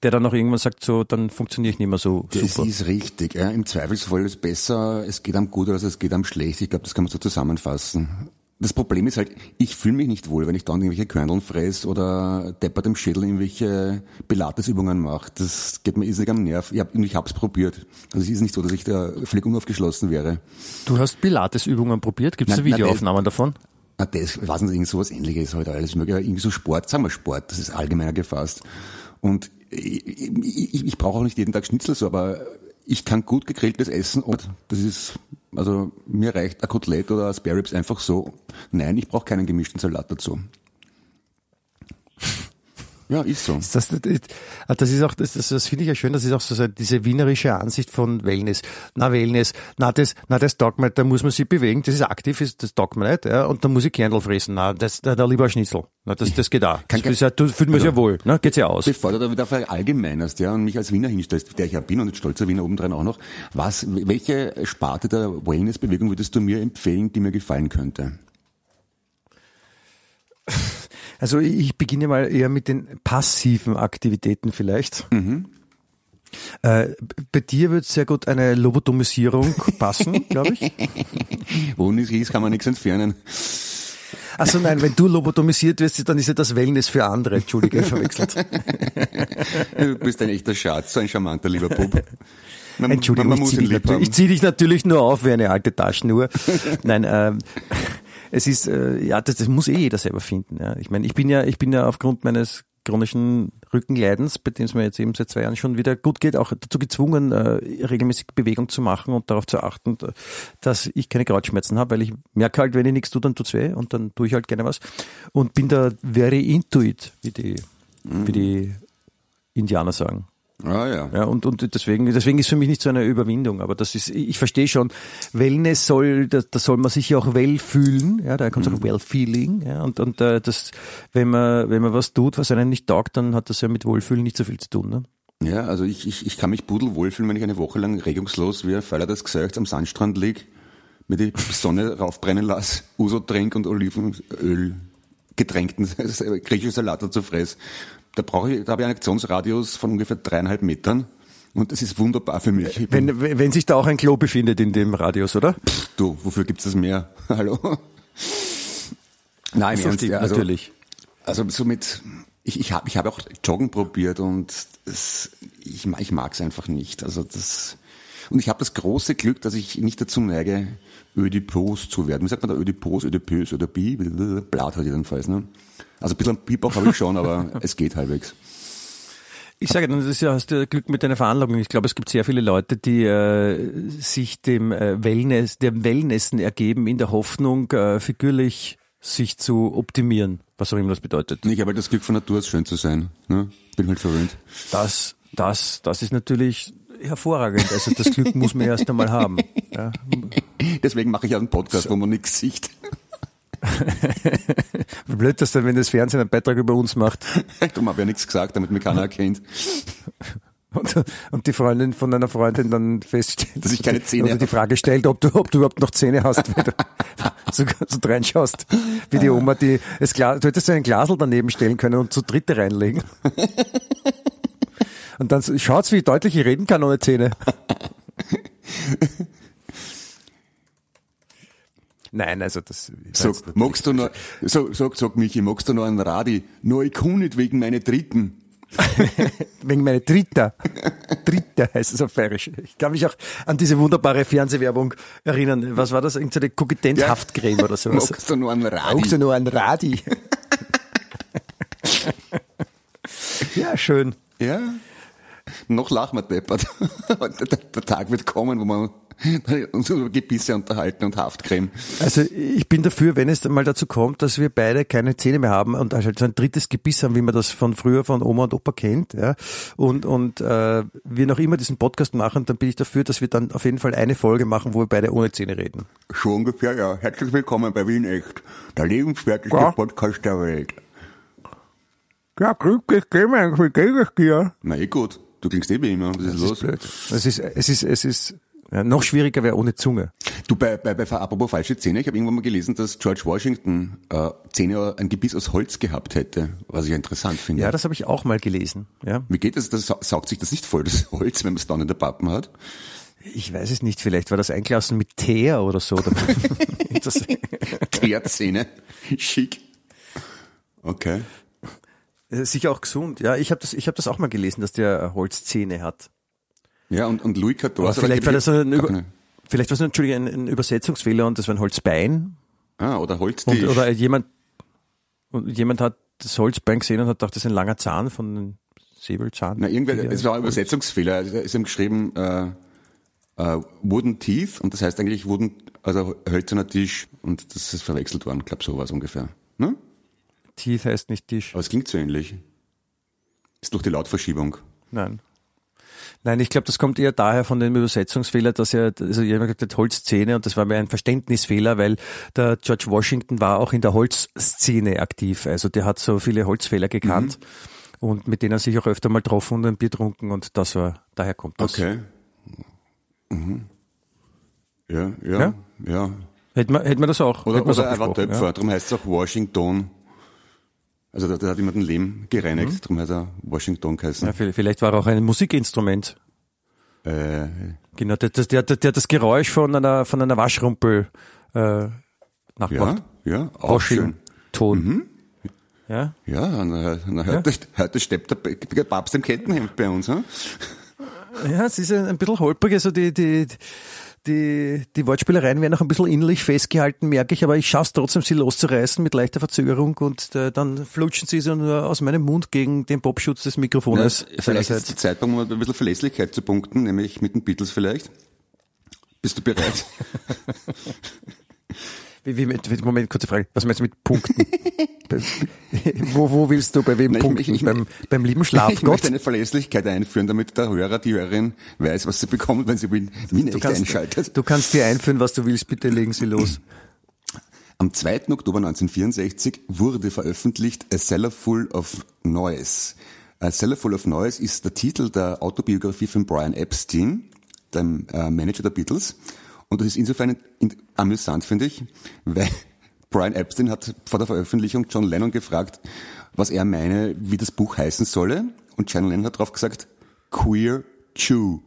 [SPEAKER 3] der dann auch irgendwann sagt, so, dann funktioniere ich nicht mehr so
[SPEAKER 4] super. Das ist richtig. Ja. Im Zweifelsfall ist es besser, es geht am gut als es geht am schlecht. Ich glaube, das kann man so zusammenfassen das Problem ist halt, ich fühle mich nicht wohl, wenn ich dann irgendwelche Körneln fress oder deppert im Schädel irgendwelche Pilatesübungen mache. Das geht mir irrsinnig am Nerv. Ich, hab, ich hab's probiert. Also es ist nicht so, dass ich da völlig unaufgeschlossen wäre.
[SPEAKER 3] Du hast Pilatesübungen probiert? Gibt es Videoaufnahmen davon?
[SPEAKER 4] Na, das, ich weiß nicht, irgend sowas ähnliches halt alles mögliche. Irgendwie so Sport, sagen wir Sport, das ist allgemeiner gefasst. Und ich, ich, ich brauche auch nicht jeden Tag Schnitzel so, aber ich kann gut gegrilltes Essen und das ist, also mir reicht ein Kotelett oder ein Spare Ribs einfach so. Nein, ich brauche keinen gemischten Salat dazu. Ja, ist so.
[SPEAKER 3] Das, das, das ist auch, das, das, das finde ich ja schön, das ist auch so diese wienerische Ansicht von Wellness. Na, Wellness, na, das, na, das taugt mir, da muss man sich bewegen, das ist aktiv, das taugt mir nicht, ja, und da muss ich Kernl fressen, na, das, da, da lieber Schnitzel. Na, das, das geht auch. Kann, das ist ja, du fühlt man sich ja wohl, ne, geht's ja aus.
[SPEAKER 4] Bevor du da verallgemeinerst, ja, und mich als Wiener hinstellst, der ich ja bin und stolzer Wiener obendrein auch noch, was, welche Sparte der Wellnessbewegung würdest du mir empfehlen, die mir gefallen könnte?
[SPEAKER 3] Also ich beginne mal eher mit den passiven Aktivitäten vielleicht. Mhm. Äh, bei dir wird sehr gut eine Lobotomisierung passen, glaube ich.
[SPEAKER 4] Wo nichts ist, kann man nichts entfernen.
[SPEAKER 3] Also nein, wenn du lobotomisiert wirst, dann ist ja das Wellness für andere. Entschuldige, verwechselt.
[SPEAKER 4] Du bist ein echter Schatz, so ein charmanter lieber Bub.
[SPEAKER 3] Man, Entschuldigung, man, man ich ziehe dich, zieh dich, natürlich nur auf wie eine alte Taschenuhr. Nein, ähm, es ist, äh, ja, das, das muss eh jeder selber finden. Ja. Ich meine, ich bin ja, ich bin ja aufgrund meines chronischen Rückenleidens, bei dem es mir jetzt eben seit zwei Jahren schon wieder gut geht, auch dazu gezwungen, äh, regelmäßig Bewegung zu machen und darauf zu achten, dass ich keine Kreuzschmerzen habe, weil ich merke halt, wenn ich nichts tue, dann tut's weh und dann tue ich halt gerne was. Und bin da very into it, wie die, wie die Indianer sagen.
[SPEAKER 4] Ah ja.
[SPEAKER 3] Ja, und, und deswegen, deswegen ist für mich nicht so eine Überwindung, aber das ist, ich verstehe schon, Wellness soll, da, da soll man sich ja auch well fühlen, ja, da kommt auch Well-Feeling, ja, und, und äh, das, wenn man, wenn man was tut, was einem nicht taugt, dann hat das ja mit Wohlfühlen nicht so viel zu tun, ne?
[SPEAKER 4] Ja, also ich, ich, ich kann mich pudelwohl fühlen, wenn ich eine Woche lang regungslos wie ein Pfeiler des Gesäuchts am Sandstrand lieg, mir die Sonne raufbrennen lass, Uso trink und Olivenöl getränkten griechischen Salat dazu fress. Da brauche ich, da habe ich einen Aktionsradius von ungefähr dreieinhalb Metern. Und das ist wunderbar für mich.
[SPEAKER 3] Wenn, wenn sich da auch ein Klo befindet in dem Radius, oder?
[SPEAKER 4] du, wofür gibt's das mehr? Hallo? Nein, im Ernst, ja, also,
[SPEAKER 3] natürlich.
[SPEAKER 4] Also somit, ich, ich habe ich hab auch Joggen probiert und es, ich, ich mag es einfach nicht. Also das und ich habe das große Glück, dass ich nicht dazu neige, Ödipos zu werden. Wie sagt man da Ödipos, Ödipös oder Bi? Blatt hat jedenfalls. Ne? Also ein bisschen Bierbauch habe ich schon, aber es geht halbwegs.
[SPEAKER 3] Ich sage, dann das ist ja, hast du Glück mit deiner Veranlagung. Ich glaube, es gibt sehr viele Leute, die äh, sich dem äh, Wellness, dem Wellnessen ergeben, in der Hoffnung, äh, figürlich sich zu optimieren, was auch immer das bedeutet.
[SPEAKER 4] Ich habe halt das Glück von Natur aus schön zu sein. Ne? Bin halt verwöhnt.
[SPEAKER 3] Das, das, das ist natürlich hervorragend. Also das Glück muss man erst einmal haben. Ja.
[SPEAKER 4] Deswegen mache ich auch einen Podcast, wo man nichts sieht.
[SPEAKER 3] Blöd, dass dann, wenn das Fernsehen einen Beitrag über uns macht
[SPEAKER 4] Darum habe ich ja nichts gesagt, damit mich keiner erkennt.
[SPEAKER 3] und, und die Freundin von einer Freundin dann feststellt,
[SPEAKER 4] Dass ich keine Zähne
[SPEAKER 3] oder die
[SPEAKER 4] habe.
[SPEAKER 3] Frage stellt, ob du, ob du überhaupt noch Zähne hast, wenn du so, so reinschaust, wie die Oma, die Glas, du hättest so ein Glasel daneben stellen können und zu dritte reinlegen. Und dann schaut's, wie deutlich ich reden kann ohne Zähne. Nein, also das.
[SPEAKER 4] So, magst du noch, so, sag, sag Michi, magst du noch einen Radi? No, ich kann nicht wegen meiner Dritten.
[SPEAKER 3] Wegen meiner Dritter. Dritter heißt es auf Bayerisch. Ich kann mich auch an diese wunderbare Fernsehwerbung erinnern. Was war das? Irgendeine Koketenzhaftcreme oder sowas.
[SPEAKER 4] Magst du noch einen Radi?
[SPEAKER 3] Auch so nur ein Radi. ja, schön.
[SPEAKER 4] Ja. Noch lachen wir deppert. der, Tag wird kommen, wo wir uns über Gebisse unterhalten und Haftcreme.
[SPEAKER 3] Also ich bin dafür, wenn es mal dazu kommt, dass wir beide keine Zähne mehr haben und halt so ein drittes Gebiss haben, wie man das von früher von Oma und Opa kennt, ja, und, und äh, wir noch immer diesen Podcast machen, dann bin ich dafür, dass wir dann auf jeden Fall eine Folge machen, wo wir beide ohne Zähne reden.
[SPEAKER 4] Schon ungefähr, ja. Herzlich willkommen bei Wien Echt. Der lebenswerteste
[SPEAKER 3] Ja.
[SPEAKER 4] Podcast der Welt.
[SPEAKER 3] Ja, grüß dich, geh mal, wie geht es dir?
[SPEAKER 4] Na eh gut. Du klingst eh wie immer. Was ist
[SPEAKER 3] Das
[SPEAKER 4] los?
[SPEAKER 3] ist blöd. Es ist, es ist, es ist, ja, noch schwieriger wäre ohne Zunge.
[SPEAKER 4] Du, bei, bei, bei apropos falsche Zähne, ich habe irgendwann mal gelesen, dass George Washington äh, Zähne, ein Gebiss aus Holz gehabt hätte, was ich interessant finde.
[SPEAKER 3] Ja, das habe ich auch mal gelesen. Ja,
[SPEAKER 4] Wie geht das? Das sa- saugt sich das nicht voll, das Holz, wenn man es dann in der Pappen hat?
[SPEAKER 3] ich weiß es nicht. Vielleicht war das eingelassen mit Teer oder so.
[SPEAKER 4] Teerzähne. Schick. Okay.
[SPEAKER 3] Äh, Sicher auch gesund. Ja, ich habe das, ich habe das auch mal gelesen, dass der Holzzähne hat.
[SPEAKER 4] Ja, und, und Louis XIV.
[SPEAKER 3] Vielleicht war das ein, Über, vielleicht war es Entschuldigung, ein, ein Übersetzungsfehler und das war ein Holzbein.
[SPEAKER 4] Ah, oder
[SPEAKER 3] Und,
[SPEAKER 4] Holztisch.
[SPEAKER 3] oder jemand, und jemand hat das Holzbein gesehen und hat gedacht, das ist ein langer Zahn von einem Säbelzahn.
[SPEAKER 4] Na, irgendwer, es war ein Übersetzungsfehler. Also, Es ist ihm geschrieben, äh, äh, Wooden Teeth, und das heißt eigentlich Wooden, also hölzerner Tisch, und das ist verwechselt worden, glaub sowas ungefähr. Ne?
[SPEAKER 3] Teeth heißt nicht Tisch.
[SPEAKER 4] Aber es klingt so ähnlich. Ist durch die Lautverschiebung.
[SPEAKER 3] Nein. Nein, ich glaube, das kommt eher daher von dem Übersetzungsfehler, dass er, also jemand gesagt hat Holzzähne und das war mir ein Verständnisfehler, weil der George Washington war auch in der Holzszene aktiv. Also der hat so viele Holzfehler gekannt und mit denen er sich auch öfter mal getroffen und ein Bier getrunken und das war, daher kommt das.
[SPEAKER 4] Okay. Mhm. Ja, ja,
[SPEAKER 3] Ja?
[SPEAKER 4] ja.
[SPEAKER 3] Hätte man, hätte man das auch.
[SPEAKER 4] Oder, oder er war Töpfer, darum heißt es auch Washington. Also der hat immer den Lehm gereinigt, darum heißt er Washington geheißen.
[SPEAKER 3] Ja, vielleicht war er auch ein Musikinstrument.
[SPEAKER 4] Äh,
[SPEAKER 3] Genau, der, der, der, der hat das Geräusch von einer, von einer Waschrumpel äh,
[SPEAKER 4] ja,
[SPEAKER 3] nachgemacht.
[SPEAKER 4] ja, auch schön.
[SPEAKER 3] Washington. Ja?
[SPEAKER 4] Ja, na, na, heute, heute steppt der, der Papst im Kettenhemd bei uns. Hm?
[SPEAKER 3] Ja, es ist ein, ein bisschen holprig, also die, die, die, die Wortspielereien werden noch ein bisschen innerlich festgehalten, merke ich, aber ich schaffe es trotzdem, sie loszureißen mit leichter Verzögerung und äh, dann flutschen sie so nur aus meinem Mund gegen den Popschutz des Mikrofones.
[SPEAKER 4] Ja, vielleicht ist der Zeitpunkt, um ein bisschen Verlässlichkeit zu punkten, nämlich mit den Beatles vielleicht. Bist du bereit?
[SPEAKER 3] Wie, wie mit, Moment, kurze Frage. Was meinst du mit Punkten? wo, wo willst du bei wem
[SPEAKER 4] Nein, ich-
[SPEAKER 3] punkten?
[SPEAKER 4] ich-
[SPEAKER 3] beim, beim lieben
[SPEAKER 4] Ich
[SPEAKER 3] Schlafgott?
[SPEAKER 4] möchte eine Verlässlichkeit einführen, damit der Hörer, die Hörerin weiß, was sie bekommt, wenn sie Wien echt einschaltet.
[SPEAKER 3] du kannst dir einführen, was du willst, bitte legen Sie los.
[SPEAKER 4] Am 2. Oktober 1964 wurde veröffentlicht A Cellar Full of Noise. A Cellar Full of Noise ist der Titel der Autobiografie von Brian Epstein, dem äh, Manager der Beatles. Und das ist insofern in, amüsant, finde ich, weil Brian Epstein hat vor der Veröffentlichung John Lennon gefragt, was er meine, wie das Buch heißen solle. Und John Lennon hat darauf gesagt, Queer Jew.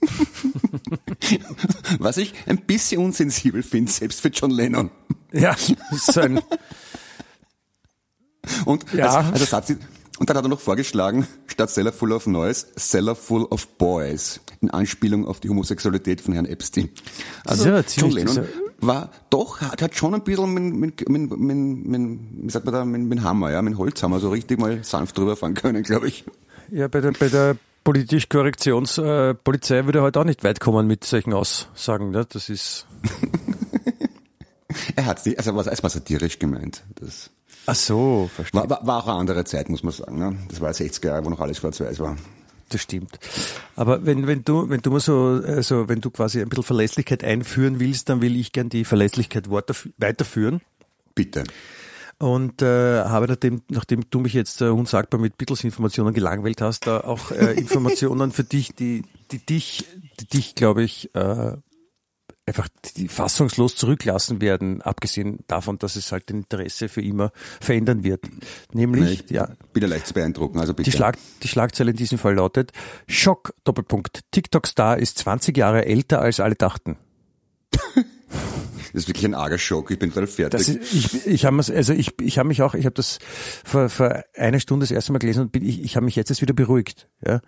[SPEAKER 4] Was ich ein bisschen unsensibel finde, selbst für John Lennon.
[SPEAKER 3] Ja, ist ein,
[SPEAKER 4] Und,
[SPEAKER 3] Ja.
[SPEAKER 4] also, also Satz, und dann hat er noch vorgeschlagen, statt Cellar Full of Noise, Cellar Full of Boys, in Anspielung auf die Homosexualität von Herrn Epstein. Also
[SPEAKER 3] Ja,
[SPEAKER 4] John Lennon war doch, hat, hat schon ein bisschen mit, mit, mit, mit, wie sagt man da, mit, mit Hammer, ja, mit Holzhammer so richtig mal sanft drüber fahren können, glaube ich.
[SPEAKER 3] ja, bei der, bei der politisch Korrektionspolizei äh, würde er heute auch nicht weit kommen mit solchen Aussagen. Ne? Das ist,
[SPEAKER 4] Er hat nicht, also was erstmal satirisch gemeint. Das
[SPEAKER 3] ach so, verstehe.
[SPEAKER 4] war, war, war auch eine andere Zeit, muss man sagen. Ne? Das war 60er Jahre, wo noch alles schwarz-weiß war.
[SPEAKER 3] Das stimmt. Aber wenn, wenn du, wenn du mal so, also wenn du quasi ein bisschen Verlässlichkeit einführen willst, dann will ich gern die Verlässlichkeit weiter- weiterführen.
[SPEAKER 4] Bitte.
[SPEAKER 3] Und äh, habe nachdem, nachdem du mich jetzt äh, unsagbar mit Beatles-Informationen gelangweilt hast, da auch äh, Informationen für dich, die, die dich, die dich, glaube ich, äh, einfach die fassungslos zurücklassen werden, abgesehen davon, dass es halt den Interesse für immer verändern wird. Nämlich,
[SPEAKER 4] Ich
[SPEAKER 3] ja,
[SPEAKER 4] ja leicht zu beeindrucken, also bitte.
[SPEAKER 3] die, Schlag, die Schlagzeile in diesem Fall lautet, Schock, Doppelpunkt, TikTok-Star ist 20 Jahre älter als alle dachten.
[SPEAKER 4] Das ist wirklich ein arger Schock, ich bin total fertig.
[SPEAKER 3] Ist, ich ich habe also ich, ich habe mich auch, ich habe das vor, vor einer Stunde das erste Mal gelesen und bin, ich, ich habe mich jetzt erst wieder beruhigt. Ja.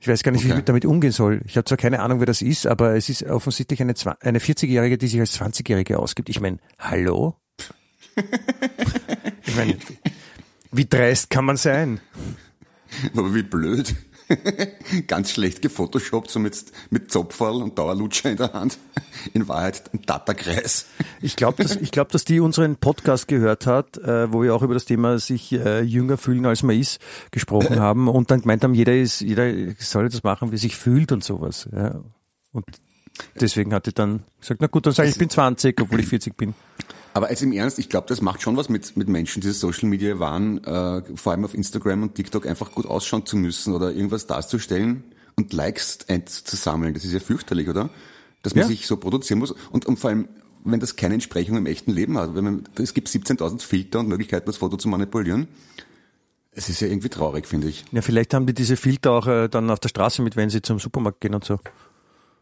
[SPEAKER 3] Ich weiß gar nicht, wie
[SPEAKER 4] Okay.
[SPEAKER 3] ich damit umgehen soll. Ich habe zwar keine Ahnung, wer das ist, aber es ist offensichtlich eine, eine 40-Jährige, die sich als 20-Jährige ausgibt. Ich meine, hallo? ich meine, wie dreist kann man sein?
[SPEAKER 4] Aber wie blöd. Ganz schlecht gefotoshoppt, so mit, mit Zopferl und Dauerlutscher in der Hand. In Wahrheit ein Tatterkreis.
[SPEAKER 3] Ich glaube, dass, ich glaub, dass die unseren Podcast gehört hat, äh, wo wir auch über das Thema sich äh, jünger fühlen als man ist gesprochen haben und dann gemeint haben, jeder ist, jeder soll das machen, wie sich fühlt und sowas. Ja. Und deswegen hat die dann gesagt, na gut, dann sage ich, ich bin 20, obwohl ich 40 bin.
[SPEAKER 4] Aber jetzt im Ernst, ich glaube, das macht schon was mit, mit Menschen, die Social Media waren, äh, vor allem auf Instagram und TikTok einfach gut ausschauen zu müssen oder irgendwas darzustellen und Likes einzusammeln. Das ist ja fürchterlich, oder? Dass man
[SPEAKER 3] Ja.
[SPEAKER 4] sich so produzieren muss und, und vor allem, wenn das keine Entsprechung im echten Leben hat. Wenn man, es gibt 17.000 Filter und Möglichkeiten, das Foto zu manipulieren. Es ist ja irgendwie traurig, finde ich.
[SPEAKER 3] Ja, vielleicht haben die diese Filter auch äh, dann auf der Straße mit, wenn sie zum Supermarkt gehen und so.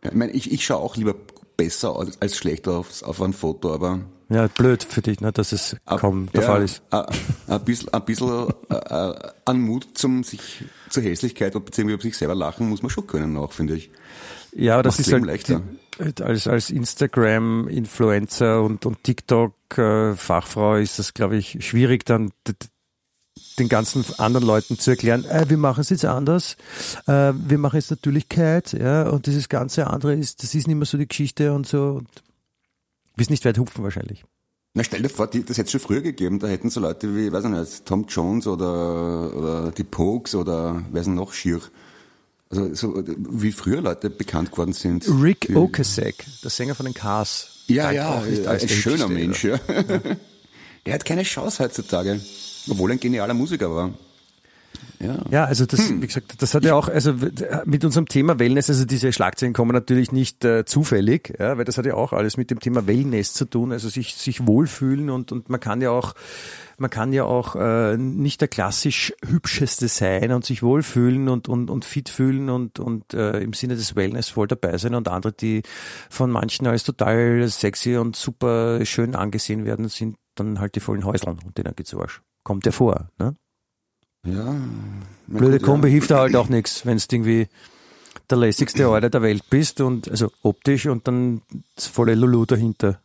[SPEAKER 4] Ja, ich meine, ich, ich schaue auch lieber besser als, als schlechter auf, auf ein Foto, aber
[SPEAKER 3] Ja, blöd für dich, ne, dass es kaum der
[SPEAKER 4] ja,
[SPEAKER 3] Fall ist.
[SPEAKER 4] Ein, ein bisschen, ein bisschen äh, äh, an Mut zum sich zur Hässlichkeit und beziehungsweise über sich selber lachen muss man schon können auch, finde ich.
[SPEAKER 3] Ja, aber das
[SPEAKER 4] Macht's
[SPEAKER 3] ist halt
[SPEAKER 4] leichter.
[SPEAKER 3] als als Instagram-Influencer und und TikTok-Fachfrau ist das, glaube ich, schwierig dann den ganzen anderen Leuten zu erklären, äh, wir machen es jetzt anders, äh, wir machen jetzt Natürlichkeit, ja, und dieses ganze andere ist, das ist nicht mehr so die Geschichte und so. Und wirst nicht weit hupfen wahrscheinlich.
[SPEAKER 4] Na, stell dir vor, die, das hätte es schon früher gegeben, da hätten so Leute wie, weiß ich nicht, Tom Jones oder, oder die Pokes oder ist denn noch schier. Also so, wie früher Leute bekannt geworden sind.
[SPEAKER 3] Rick Ocasek, der Sänger von den Cars.
[SPEAKER 4] Ja, ja,
[SPEAKER 3] auch nicht
[SPEAKER 4] ein
[SPEAKER 3] als
[SPEAKER 4] schöner Mensch, ja. Der hat keine Chance heutzutage. Obwohl er ein genialer Musiker war. Ja.
[SPEAKER 3] Ja, also das, wie gesagt, das hat ja auch, also mit unserem Thema Wellness, also diese Schlagzeilen kommen natürlich nicht äh, zufällig, ja, weil das hat ja auch alles mit dem Thema Wellness zu tun, also sich sich wohlfühlen und und man kann ja auch man kann ja auch äh, nicht der klassisch hübscheste sein und sich wohlfühlen und und und fit fühlen und und äh, im Sinne des Wellness voll dabei sein und andere, die von manchen als total sexy und super schön angesehen werden, sind dann halt die vollen Häuseln und denen geht's Arsch. Kommt ja vor, ne?
[SPEAKER 4] Ja.
[SPEAKER 3] Blöde Kombi
[SPEAKER 4] ja.
[SPEAKER 3] hilft da halt auch nichts, wenn du irgendwie der lässigste Alter der Welt bist und also optisch und dann das volle Lulu dahinter.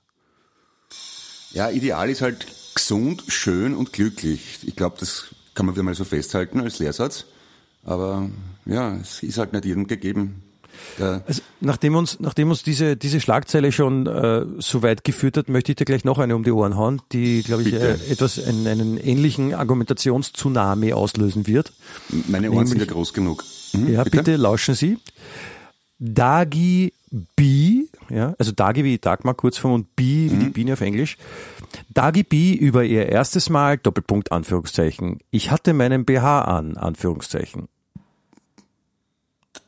[SPEAKER 4] Ja, ideal ist halt gesund, schön und glücklich. Ich glaube, das kann man wieder mal so festhalten als Lehrsatz. Aber ja, es ist halt nicht jedem gegeben. Der,
[SPEAKER 3] Also, nachdem uns, nachdem uns diese, diese Schlagzeile schon äh, so weit geführt hat, möchte ich dir gleich noch eine um die Ohren hauen, die, glaube ich,
[SPEAKER 4] Bitte.
[SPEAKER 3] äh, etwas einen, einen ähnlichen Argumentationstsunami auslösen wird.
[SPEAKER 4] meine Ohren sind ja
[SPEAKER 3] Nämlich-
[SPEAKER 4] groß genug. Hm,
[SPEAKER 3] Ja, bitte? lauschen Sie. Dagi B, ja, also Dagi wie Dagmar Kurzform und B wie die Biene auf Englisch. Dagi B über ihr erstes Mal, Doppelpunkt, Anführungszeichen. Ich hatte meinen BH an, Anführungszeichen.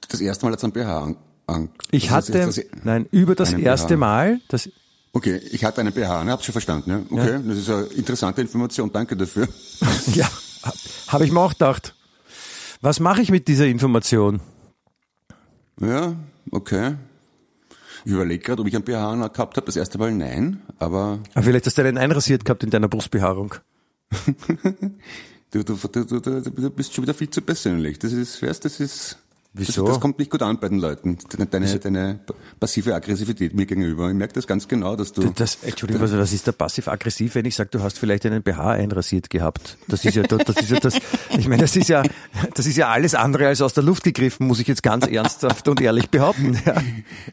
[SPEAKER 4] Das erste Mal hat es ein BH an. an
[SPEAKER 3] Ich
[SPEAKER 4] das ist
[SPEAKER 3] hatte,
[SPEAKER 4] jetzt das-
[SPEAKER 3] nein, über das erste
[SPEAKER 4] BH.
[SPEAKER 3] Mal, das,
[SPEAKER 4] Okay, ich hatte einen BH, ne? Hab's schon verstanden, ja? Okay, das ist eine interessante Information, danke dafür.
[SPEAKER 3] ja, habe ich mir auch gedacht. Was mache ich mit dieser Information?
[SPEAKER 4] Ja, okay. Ich überlege gerade, ob ich einen BH gehabt habe. Das erste Mal nein, aber
[SPEAKER 3] Ah, vielleicht hast du einen einrasiert gehabt in deiner Brustbehaarung.
[SPEAKER 4] du, du, du, du, du, du bist schon wieder viel zu persönlich. Das ist, weißt, das ist,
[SPEAKER 3] Wieso?
[SPEAKER 4] Das, das kommt nicht gut an bei den Leuten. Deine, deine, passive Aggressivität mir gegenüber. Ich merke das ganz genau, dass du,
[SPEAKER 3] Das, Entschuldigung, was, was ist da passiv-aggressiv, wenn ich sage, du hast vielleicht einen BH einrasiert gehabt? Das ist ja, das ist ja das, ich meine, das ist ja, das ist ja alles andere als aus der Luft gegriffen, muss ich jetzt ganz ernsthaft und ehrlich behaupten. Ja.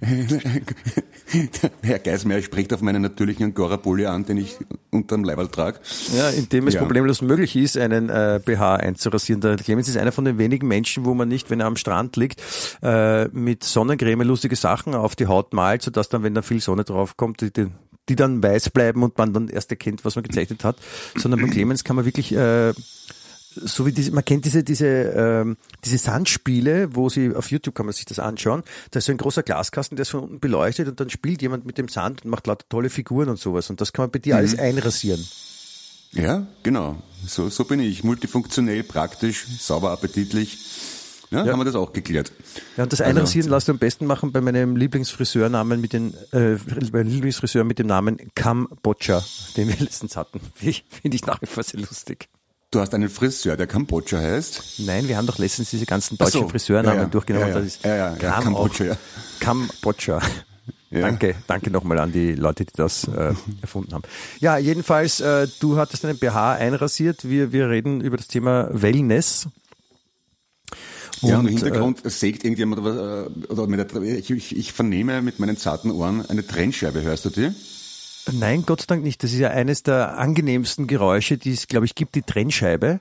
[SPEAKER 4] Herr Geismeier spricht auf meinen natürlichen Angora-Pulli an, den ich unterm Leiberl trage.
[SPEAKER 3] Ja, indem es
[SPEAKER 4] Ja.
[SPEAKER 3] problemlos möglich ist, einen äh, BH einzurasieren. Der Clemens ist einer von den wenigen Menschen, wo man nicht, wenn er am Strand liegt, äh, mit Sonnencreme lustige Sachen auf die Haut malt, sodass dann, wenn da viel Sonne draufkommt, die, die, die dann weiß bleiben und man dann erst erkennt, was man gezeichnet hat. Sondern beim Clemens kann man wirklich äh, so wie diese, man kennt diese, diese, ähm, diese Sandspiele, wo sie, auf YouTube kann man sich das anschauen, da ist so ein großer Glaskasten, der ist von unten beleuchtet und dann spielt jemand mit dem Sand und macht lauter tolle Figuren und sowas und das kann man bei dir alles einrasieren.
[SPEAKER 4] Ja, genau. So, so bin ich. Multifunktionell, praktisch, sauber, appetitlich. Ja, haben wir das auch geklärt.
[SPEAKER 3] Ja, und das
[SPEAKER 4] Also-
[SPEAKER 3] Einrasieren lasst du am besten machen bei meinem Lieblingsfriseurnamen mit den, äh, bei Lieblingsfriseur mit dem Namen Kambodscha, den wir letztens hatten. Finde ich nach wie vor sehr lustig.
[SPEAKER 4] Du hast einen Friseur, der Kambodscha heißt.
[SPEAKER 3] Nein, wir haben doch letztens diese ganzen deutschen
[SPEAKER 4] so,
[SPEAKER 3] Friseurnamen
[SPEAKER 4] ja, ja,
[SPEAKER 3] durchgenommen.
[SPEAKER 4] ja, ja,
[SPEAKER 3] das ist
[SPEAKER 4] ja, ja, ja,
[SPEAKER 3] Kam
[SPEAKER 4] Kambodscha,
[SPEAKER 3] auch.
[SPEAKER 4] ja.
[SPEAKER 3] Kambodscha.
[SPEAKER 4] Ja.
[SPEAKER 3] Danke, danke nochmal an die Leute, die das äh, erfunden haben. Ja, jedenfalls, äh, du hattest einen BH einrasiert. Wir, wir reden über das Thema Wellness.
[SPEAKER 4] Ja, und im Hintergrund sägt irgendjemand was, äh, oder mit der, ich, ich, ich vernehme mit meinen zarten Ohren eine Trennscheibe, hörst du die?
[SPEAKER 3] Nein, Gott sei Dank nicht. Das ist ja eines der angenehmsten Geräusche, die es, glaube ich, gibt, die Trennscheibe.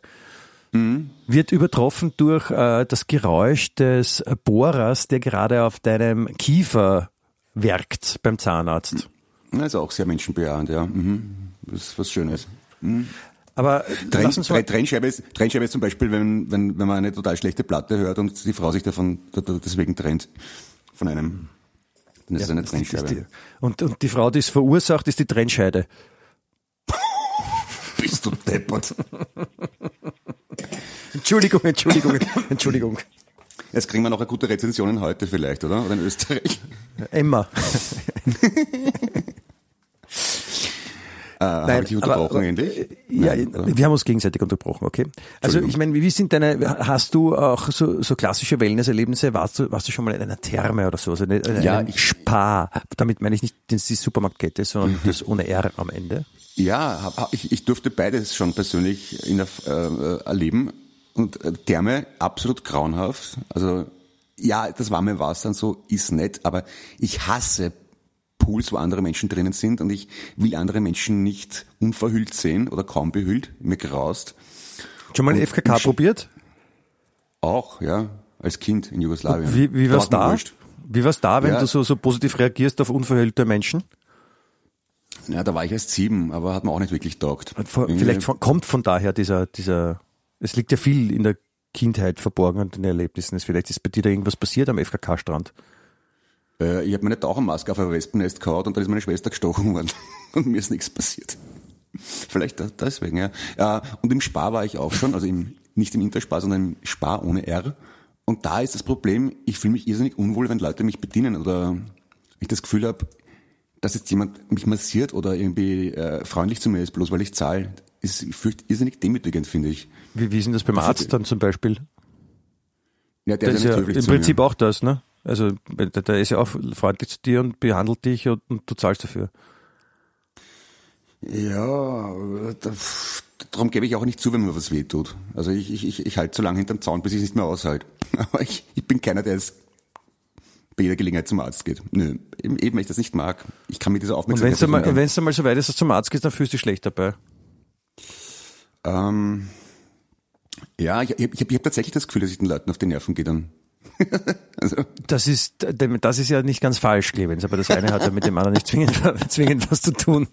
[SPEAKER 3] Wird übertroffen durch äh, das Geräusch des Bohrers, der gerade auf deinem Kiefer werkt beim Zahnarzt.
[SPEAKER 4] Na, ist auch sehr menschenbejahend, ja. Mhm. Das ist was Schönes.
[SPEAKER 3] Aber
[SPEAKER 4] Trenn,
[SPEAKER 3] lass uns mal,
[SPEAKER 4] Trennscheibe, ist, Trennscheibe ist zum Beispiel, wenn, wenn, wenn man eine total schlechte Platte hört und die Frau sich davon deswegen trennt von einem. Dann ist es eine Trennscheibe.
[SPEAKER 3] die, und, und die Frau, die es verursacht, ist die Trennscheide.
[SPEAKER 4] Bist du deppert.
[SPEAKER 3] Entschuldigung, Entschuldigung, Entschuldigung.
[SPEAKER 4] Jetzt kriegen wir noch eine gute Rezension in heute vielleicht, oder? Oder in Österreich.
[SPEAKER 3] Emma.
[SPEAKER 4] Äh, Habe ich dich unterbrochen
[SPEAKER 3] aber,
[SPEAKER 4] endlich?
[SPEAKER 3] äh, Ja,
[SPEAKER 4] Nein, oder?
[SPEAKER 3] wir haben uns gegenseitig unterbrochen, okay. Also ich meine, wie sind deine, hast du auch so, so klassische Wellness-Erlebnisse? Warst du, warst du schon mal in einer Therme oder so? Also eine, eine,
[SPEAKER 4] Ja, ich-
[SPEAKER 3] Spa. Damit meine ich nicht die Supermarktkette, sondern das ohne R am Ende.
[SPEAKER 4] Ja, ich, ich durfte beides schon persönlich in der, äh, erleben. Und äh, Therme absolut grauenhaft. Also ja, das warme Wasser und so ist nett, aber ich hasse Pools, wo andere Menschen drinnen sind und ich will andere Menschen nicht unverhüllt sehen oder kaum behüllt. Mir graust.
[SPEAKER 3] Schon mal
[SPEAKER 4] Und-
[SPEAKER 3] FKK probiert?
[SPEAKER 4] Auch, ja, als Kind in Jugoslawien.
[SPEAKER 3] Wie, wie war's da?
[SPEAKER 4] wurscht.
[SPEAKER 3] Wie war's da, wenn
[SPEAKER 4] Ja.
[SPEAKER 3] du so, so positiv reagierst auf unverhüllte Menschen?
[SPEAKER 4] Ja, da war ich erst sieben, aber hat mir auch nicht wirklich taugt.
[SPEAKER 3] Vielleicht von, kommt von daher dieser, dieser, es liegt ja viel in der Kindheit verborgen und in den Erlebnissen. Vielleicht ist bei dir da irgendwas passiert am FKK-Strand.
[SPEAKER 4] Äh, ich habe meine Tauchermaske auf ein Wespennest gehauen und dann ist meine Schwester gestochen worden und mir ist nichts passiert. Vielleicht da- deswegen, ja. ja. Und im Spar war ich auch schon, also im, nicht im Interspar, sondern im Spar ohne R. Und da ist das Problem, ich fühle mich irrsinnig unwohl, wenn Leute mich bedienen oder ich das Gefühl habe, dass jetzt jemand mich massiert oder irgendwie äh, freundlich zu mir ist, bloß weil ich zahle. Ist ich fürchte irrsinnig demütigend, finde ich.
[SPEAKER 3] Wie, wie ist denn das beim Arzt dann zum Beispiel?
[SPEAKER 4] Ja, der
[SPEAKER 3] Das ist
[SPEAKER 4] ja
[SPEAKER 3] ja im
[SPEAKER 4] zu mir.
[SPEAKER 3] Prinzip auch das, ne? Also der, der ist ja auch freundlich zu dir und behandelt dich und, und du zahlst dafür.
[SPEAKER 4] Ja, da, darum gebe ich auch nicht zu, wenn mir was wehtut. Also ich, ich, ich, ich halte so lange hinterm Zaun, bis ich es nicht mehr aushalte. Aber ich, ich bin keiner, der es bei jeder Gelegenheit zum Arzt geht. Nö, eben, eben weil ich das nicht mag. Ich kann mit dieser
[SPEAKER 3] Und
[SPEAKER 4] Aufmerksamkeit...
[SPEAKER 3] wenn es mal,
[SPEAKER 4] nicht
[SPEAKER 3] wenn's dann mal so weit ist, dass du zum Arzt gehst, dann fühlst du dich schlecht dabei.
[SPEAKER 4] Ähm, ja, ich, ich, ich habe hab tatsächlich das Gefühl, dass ich den Leuten auf die Nerven gehe dann. also,
[SPEAKER 3] Das ist, das ist ja nicht ganz falsch, Clemens, aber das eine hat ja mit dem anderen nicht zwingend, zwingend was zu tun.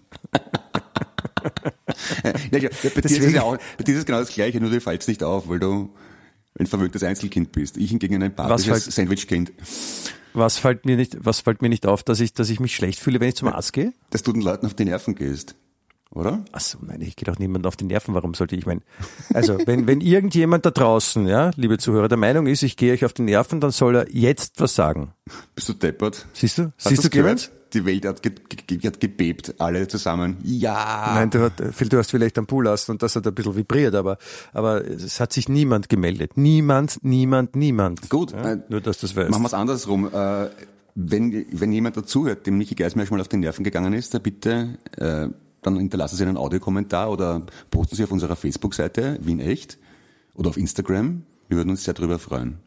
[SPEAKER 4] ja, ja, bei, dir ist es ja auch, bei dir ist es genau das Gleiche, nur du fällst nicht auf, weil du ein verwöhntes Einzelkind bist. Ich hingegen ein empathisches
[SPEAKER 3] fällt-
[SPEAKER 4] Sandwichkind.
[SPEAKER 3] Was fällt mir nicht, was fällt mir nicht auf, dass ich, dass ich mich schlecht fühle, wenn ich zum Arzt gehe?
[SPEAKER 4] Dass du den Leuten auf die Nerven gehst. Oder?
[SPEAKER 3] Ach so, nein, ich gehe doch niemand auf die Nerven. Warum sollte ich meinen? Also, wenn, wenn irgendjemand da draußen, ja, liebe Zuhörer, der Meinung ist, ich gehe euch auf die Nerven, dann soll er jetzt was sagen.
[SPEAKER 4] Bist du deppert?
[SPEAKER 3] Siehst du?
[SPEAKER 4] Hast
[SPEAKER 3] Siehst du,
[SPEAKER 4] gehört? Die Welt hat, ge ge hat gebebt, alle zusammen. Ja.
[SPEAKER 3] Nein, du, hat, du hast vielleicht am Pool hast und das hat ein bisschen vibriert, aber, aber es hat sich niemand gemeldet. Niemand, niemand, niemand.
[SPEAKER 4] Gut,
[SPEAKER 3] Ja,
[SPEAKER 4] äh,
[SPEAKER 3] nur dass du das weißt.
[SPEAKER 4] Machen wir es andersrum. Äh, wenn, wenn jemand dazuhört, dem Michi Geismeier schon mal auf die Nerven gegangen ist, dann bitte, äh, dann hinterlassen Sie einen Audiokommentar oder posten Sie auf unserer Facebook-Seite Wien Echt oder auf Instagram. Wir würden uns sehr darüber freuen.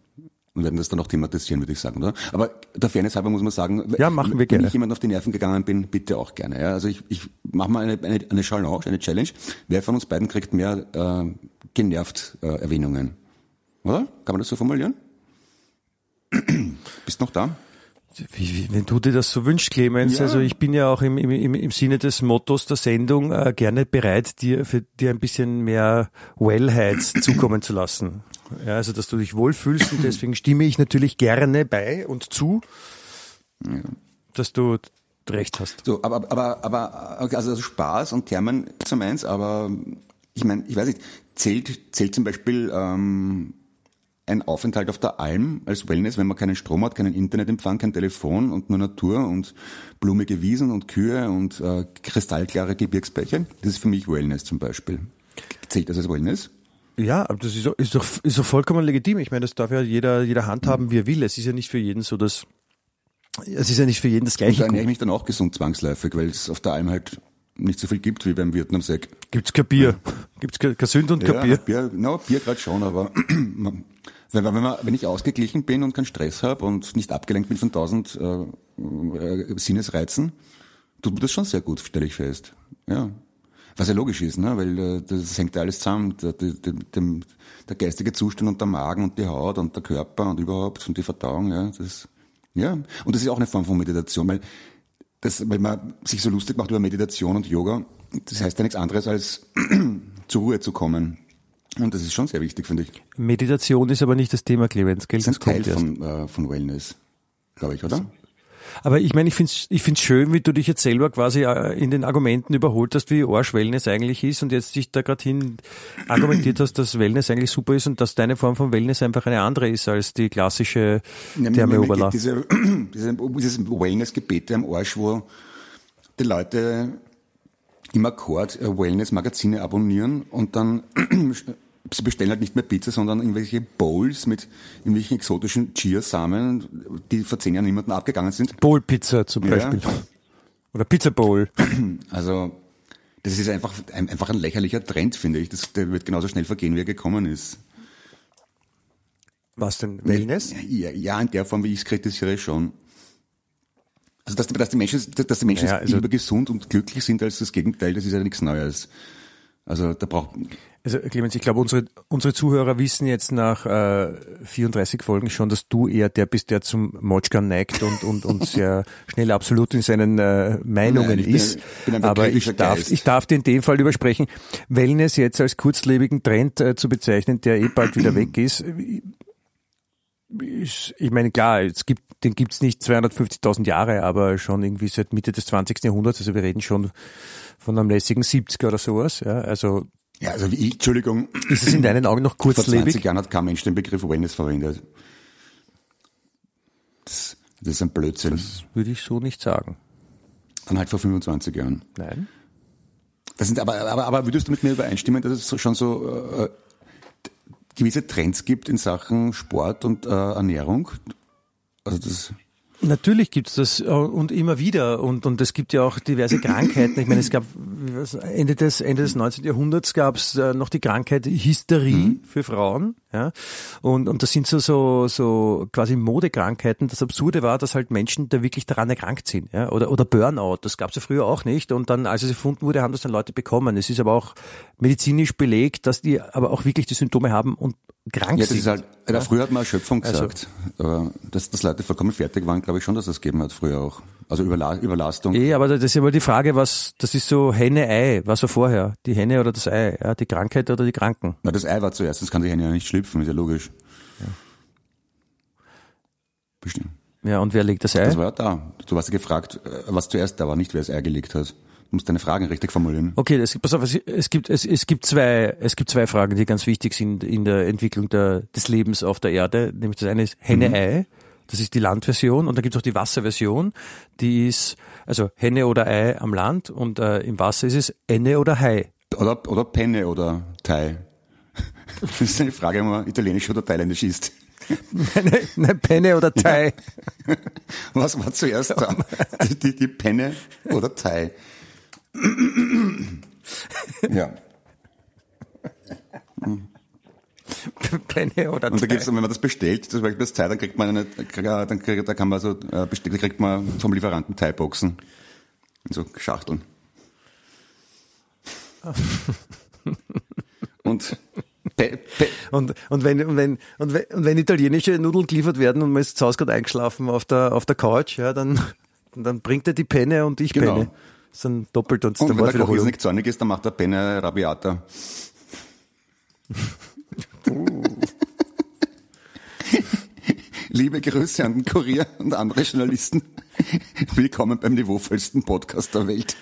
[SPEAKER 4] Und werden das dann auch thematisieren, würde ich sagen, oder? Aber der Fairness halber muss man sagen,
[SPEAKER 3] Ja, machen wir
[SPEAKER 4] wenn
[SPEAKER 3] gerne.
[SPEAKER 4] ich jemand auf die Nerven gegangen bin, bitte auch gerne. Ja? Also ich, ich mache mal eine, eine, eine Challenge, eine Challenge. Wer von uns beiden kriegt mehr äh, genervt äh, Erwähnungen? Oder? Kann man das so formulieren? Bist noch da?
[SPEAKER 3] Wie, wenn du dir das so wünschst, Clemens,
[SPEAKER 4] Ja.
[SPEAKER 3] also ich bin ja auch im, im, im, Sinne des Mottos der Sendung äh, gerne bereit, dir für dir ein bisschen mehr Wellheit zukommen zu lassen. Ja, also dass du dich wohlfühlst und deswegen stimme ich natürlich gerne bei und zu, dass du recht hast.
[SPEAKER 4] So, aber, aber, aber, okay, also Spaß und Thermen zum eins, aber ich meine, ich weiß nicht, zählt, zählt zum Beispiel ähm, ein Aufenthalt auf der Alm als Wellness, wenn man keinen Strom hat, keinen Internetempfang, kein Telefon und nur Natur und blumige Wiesen und Kühe und äh, kristallklare Gebirgsbäche? Das ist für mich Wellness zum Beispiel. Zählt das als Wellness?
[SPEAKER 3] Ja, aber das ist doch, ist doch, ist doch vollkommen legitim. Ich meine, das darf ja jeder, jeder handhaben, wie er will. Es ist ja nicht für jeden so das, es ist ja nicht für jeden das Gleiche.
[SPEAKER 4] ernähre ich mich dann auch gesund zwangsläufig, weil es auf der Alm halt nicht so viel gibt wie beim Wirt am Seck.
[SPEAKER 3] Gibt's kein Bier? Gibt's kein, kein Sünd und kein
[SPEAKER 4] Ja,
[SPEAKER 3] Bier?
[SPEAKER 4] Bier, no, Bier gerade schon, aber wenn, wenn, man, wenn ich ausgeglichen bin und keinen Stress habe und nicht abgelenkt bin von tausend äh, äh, Sinnesreizen, tut mir das schon sehr gut, stelle ich fest. Ja. Was ja logisch ist, ne? weil äh, das hängt ja alles zusammen. Der, der, der, der geistige Zustand und der Magen und die Haut und der Körper und überhaupt und die Verdauung. Ja, das, ja. Und das ist auch eine Form von Meditation, weil, das, weil man sich so lustig macht über Meditation und Yoga. Das heißt ja nichts anderes als zur Ruhe zu kommen. Und das ist schon sehr wichtig, finde ich.
[SPEAKER 3] Meditation ist aber nicht das Thema, Clemens, gell?
[SPEAKER 4] Das ist ein Teil von, äh, von Wellness, glaube ich, oder?
[SPEAKER 3] Aber ich meine, ich finde es ich find's schön, wie du dich jetzt selber quasi äh, in den Argumenten überholt hast, wie Arsch Wellness eigentlich ist und jetzt dich da gerade hin argumentiert hast, dass Wellness eigentlich super ist und dass deine Form von Wellness einfach eine andere ist als die klassische
[SPEAKER 4] Ja,
[SPEAKER 3] Therme Oberla.
[SPEAKER 4] Diese, diese, dieses Wellness-Gebete am Arsch, wo die Leute im Akkord äh, Wellness-Magazine abonnieren und dann sie bestellen halt nicht mehr Pizza, sondern irgendwelche Bowls mit irgendwelchen exotischen Chia-Samen, die vor zehn Jahren niemandem abgegangen sind.
[SPEAKER 3] Bowl Pizza zum
[SPEAKER 4] Ja.
[SPEAKER 3] Beispiel. Oder Pizza Bowl.
[SPEAKER 4] Also das ist einfach, ein, einfach ein lächerlicher Trend, finde ich. Das, der wird genauso schnell vergehen, wie er gekommen ist.
[SPEAKER 3] Was denn? Wellness?
[SPEAKER 4] Ja, ja, in der Form, wie ich es kritisiere, schon. Also, dass, die- dass die Menschen, dass die Menschen
[SPEAKER 3] Naja, also-
[SPEAKER 4] lieber gesund und glücklich sind als das Gegenteil, das ist ja nichts Neues. Also, da braucht,
[SPEAKER 3] Also Clemens, ich glaube, unsere, unsere Zuhörer wissen jetzt nach äh, 34 Folgen schon, dass du eher der bist, der zum Motschka neigt und, und, und sehr schnell absolut in seinen äh, Meinungen
[SPEAKER 4] Nein, ich bin-
[SPEAKER 3] ist.
[SPEAKER 4] bin einfach
[SPEAKER 3] Aber ich darf,
[SPEAKER 4] Geist.
[SPEAKER 3] ich darf dir in dem Fall übersprechen, Wellness jetzt als kurzlebigen Trend äh, zu bezeichnen, der eh bald wieder weg ist. ist ich meine, klar, es gibt, den gibt's nicht 250.000 Jahre, aber schon irgendwie seit Mitte des 20. Jahrhunderts. Also wir reden schon von einem lässigen 70er oder sowas. Ja, also
[SPEAKER 4] ja, also wie ich, Entschuldigung,
[SPEAKER 3] ist es in deinen Augen noch
[SPEAKER 4] vor 20
[SPEAKER 3] kurzlebig?
[SPEAKER 4] Jahren hat kein Mensch den Begriff Wellness verwendet. Das, das ist ein Blödsinn.
[SPEAKER 3] Würde ich so nicht sagen.
[SPEAKER 4] Dann halt vor 25 Jahren.
[SPEAKER 3] Nein.
[SPEAKER 4] Das sind aber, aber, aber würdest du mit mir übereinstimmen, dass es schon so äh, gewisse Trends gibt in Sachen Sport und äh, Ernährung? Also das,
[SPEAKER 3] Natürlich gibt's das äh, und immer wieder und und es gibt ja auch diverse Krankheiten. Ich meine, es gab was, Ende des Ende des 19. Jahrhunderts gab's äh, noch die Krankheit Hysterie für Frauen, ja. Und und das sind so so so quasi Modekrankheiten. Das Absurde war, dass halt Menschen da wirklich daran erkrankt sind, ja. Oder oder Burnout. Das gab's ja früher auch nicht. Und dann, als es erfunden wurde, haben das dann Leute bekommen. Es ist aber auch medizinisch belegt, dass die aber auch wirklich die Symptome haben und krank
[SPEAKER 4] ja, das
[SPEAKER 3] sind.
[SPEAKER 4] ist halt, ja. früher hat man Erschöpfung
[SPEAKER 3] Also-
[SPEAKER 4] gesagt. Aber dass, dass Leute vollkommen fertig waren, glaube ich schon, dass es gegeben hat früher auch. Also Überla Überlastung.
[SPEAKER 3] Eh, aber das ist ja wohl die Frage, was, das ist so Henne-Ei, was war vorher? Die Henne oder das Ei? Ja, die Krankheit oder die Kranken?
[SPEAKER 4] Na, das Ei war zuerst, das kann sich ja nicht schlüpfen, ist ja logisch. Bestimmt.
[SPEAKER 3] Ja, und wer legt das Ei?
[SPEAKER 4] Das war ja da. Du warst ja gefragt, äh, was zuerst da war, nicht wer das Ei gelegt hat. Du musst deine Fragen richtig formulieren.
[SPEAKER 3] Okay, es gibt, pass auf, es, gibt, es, es gibt zwei, es gibt zwei Fragen, die ganz wichtig sind in der Entwicklung der, des Lebens auf der Erde. Nämlich das eine ist Henne-Ei. Das ist die Landversion und dann gibt es auch die Wasserversion. Die ist, also Henne oder Ei am Land und äh, im Wasser ist es Enne oder Hai.
[SPEAKER 4] Oder, oder Penne oder Thai. Das ist eine Frage, ob man italienisch oder thailändisch ist.
[SPEAKER 3] Nein, nein, Penne oder Thai.
[SPEAKER 4] Was war zuerst da? Die, die, die Penne oder Thai? Ja.
[SPEAKER 3] Penne oder
[SPEAKER 4] Und da gibt's, wenn man das bestellt, zum Beispiel das Thai, dann kriegt man eine, dann kriegt, da kann man so, äh, bestell- kriegt man vom Lieferanten Thai-Boxen. In so Schachteln. Und Pe, Pe,
[SPEAKER 3] Und, und, wenn, und, wenn, und, wenn, und wenn italienische Nudeln geliefert werden und man ist zu Hause gerade eingeschlafen auf der, auf der Couch, ja, dann, dann bringt er die Penne und ich
[SPEAKER 4] Genau.
[SPEAKER 3] Penne. Das ist dann doppelt und,
[SPEAKER 4] und wenn der Koch nicht zornig ist, dann macht der Penne Rabiata. Liebe Grüße an den Kurier und andere Journalisten. Willkommen beim niveauvollsten Podcast der Welt.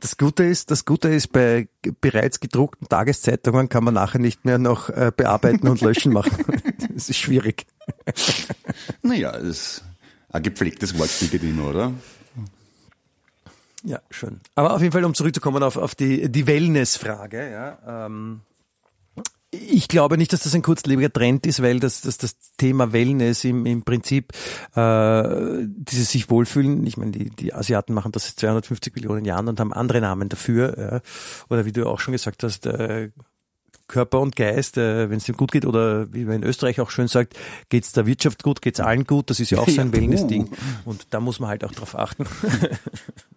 [SPEAKER 3] Das Gute ist, das Gute ist, bei bereits gedruckten Tageszeitungen kann man nachher nicht mehr noch äh, bearbeiten und löschen machen. Das ist schwierig.
[SPEAKER 4] Naja, es ist ein gepflegtes geht immer, oder?
[SPEAKER 3] Ja, schön. Aber auf jeden Fall, um zurückzukommen auf, auf die, die Wellness-Frage, ja, ähm, ich glaube nicht, dass das ein kurzlebiger Trend ist, weil das, das, das Thema Wellness im, im Prinzip äh, dieses sich wohlfühlen, ich meine, die, die Asiaten machen das seit 250 Millionen Jahren und haben andere Namen dafür. Ja. Oder wie du auch schon gesagt hast, äh, Körper und Geist, äh, wenn es dem gut geht, oder wie man in Österreich auch schön sagt, geht's der Wirtschaft gut, geht's allen gut, das ist ja auch so ein
[SPEAKER 4] Ja,
[SPEAKER 3] Wellness-Ding. Und da muss man halt auch drauf achten.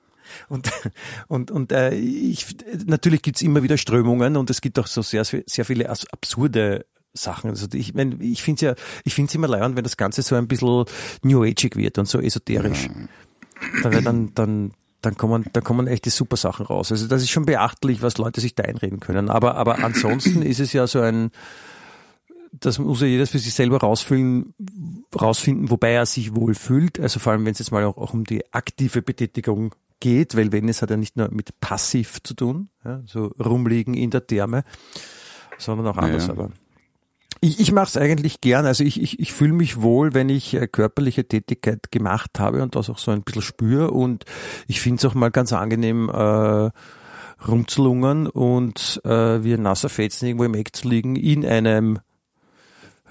[SPEAKER 3] Und, und, und äh, ich, natürlich gibt's immer wieder Strömungen und es gibt auch so sehr, sehr viele absurde Sachen. Also ich mein, ich finde ja, ich finde es immer leid, wenn das Ganze so ein bisschen New Ageig wird und so esoterisch. Dann, dann, dann, dann kommen, dann kommen echt die super Sachen raus. Also das ist schon beachtlich, was Leute sich da einreden können. Aber, aber ansonsten ist es ja so ein, das muss ja jeder für sich selber rausfinden, rausfinden, wobei er sich wohlfühlt. Also vor allem, wenn es jetzt mal auch, auch um die aktive Betätigung geht, weil Wellness hat ja nicht nur mit passiv zu tun, ja, so rumliegen in der Therme, sondern auch anders.
[SPEAKER 4] ja.
[SPEAKER 3] Aber ich, ich mache es eigentlich gern. Also ich, ich, ich fühle mich wohl, wenn ich äh, körperliche Tätigkeit gemacht habe und das auch so ein bisschen spüre. Und ich finde es auch mal ganz angenehm, äh, rumzulungern und äh, wie ein nasser Fetzen irgendwo im Eck zu liegen in einem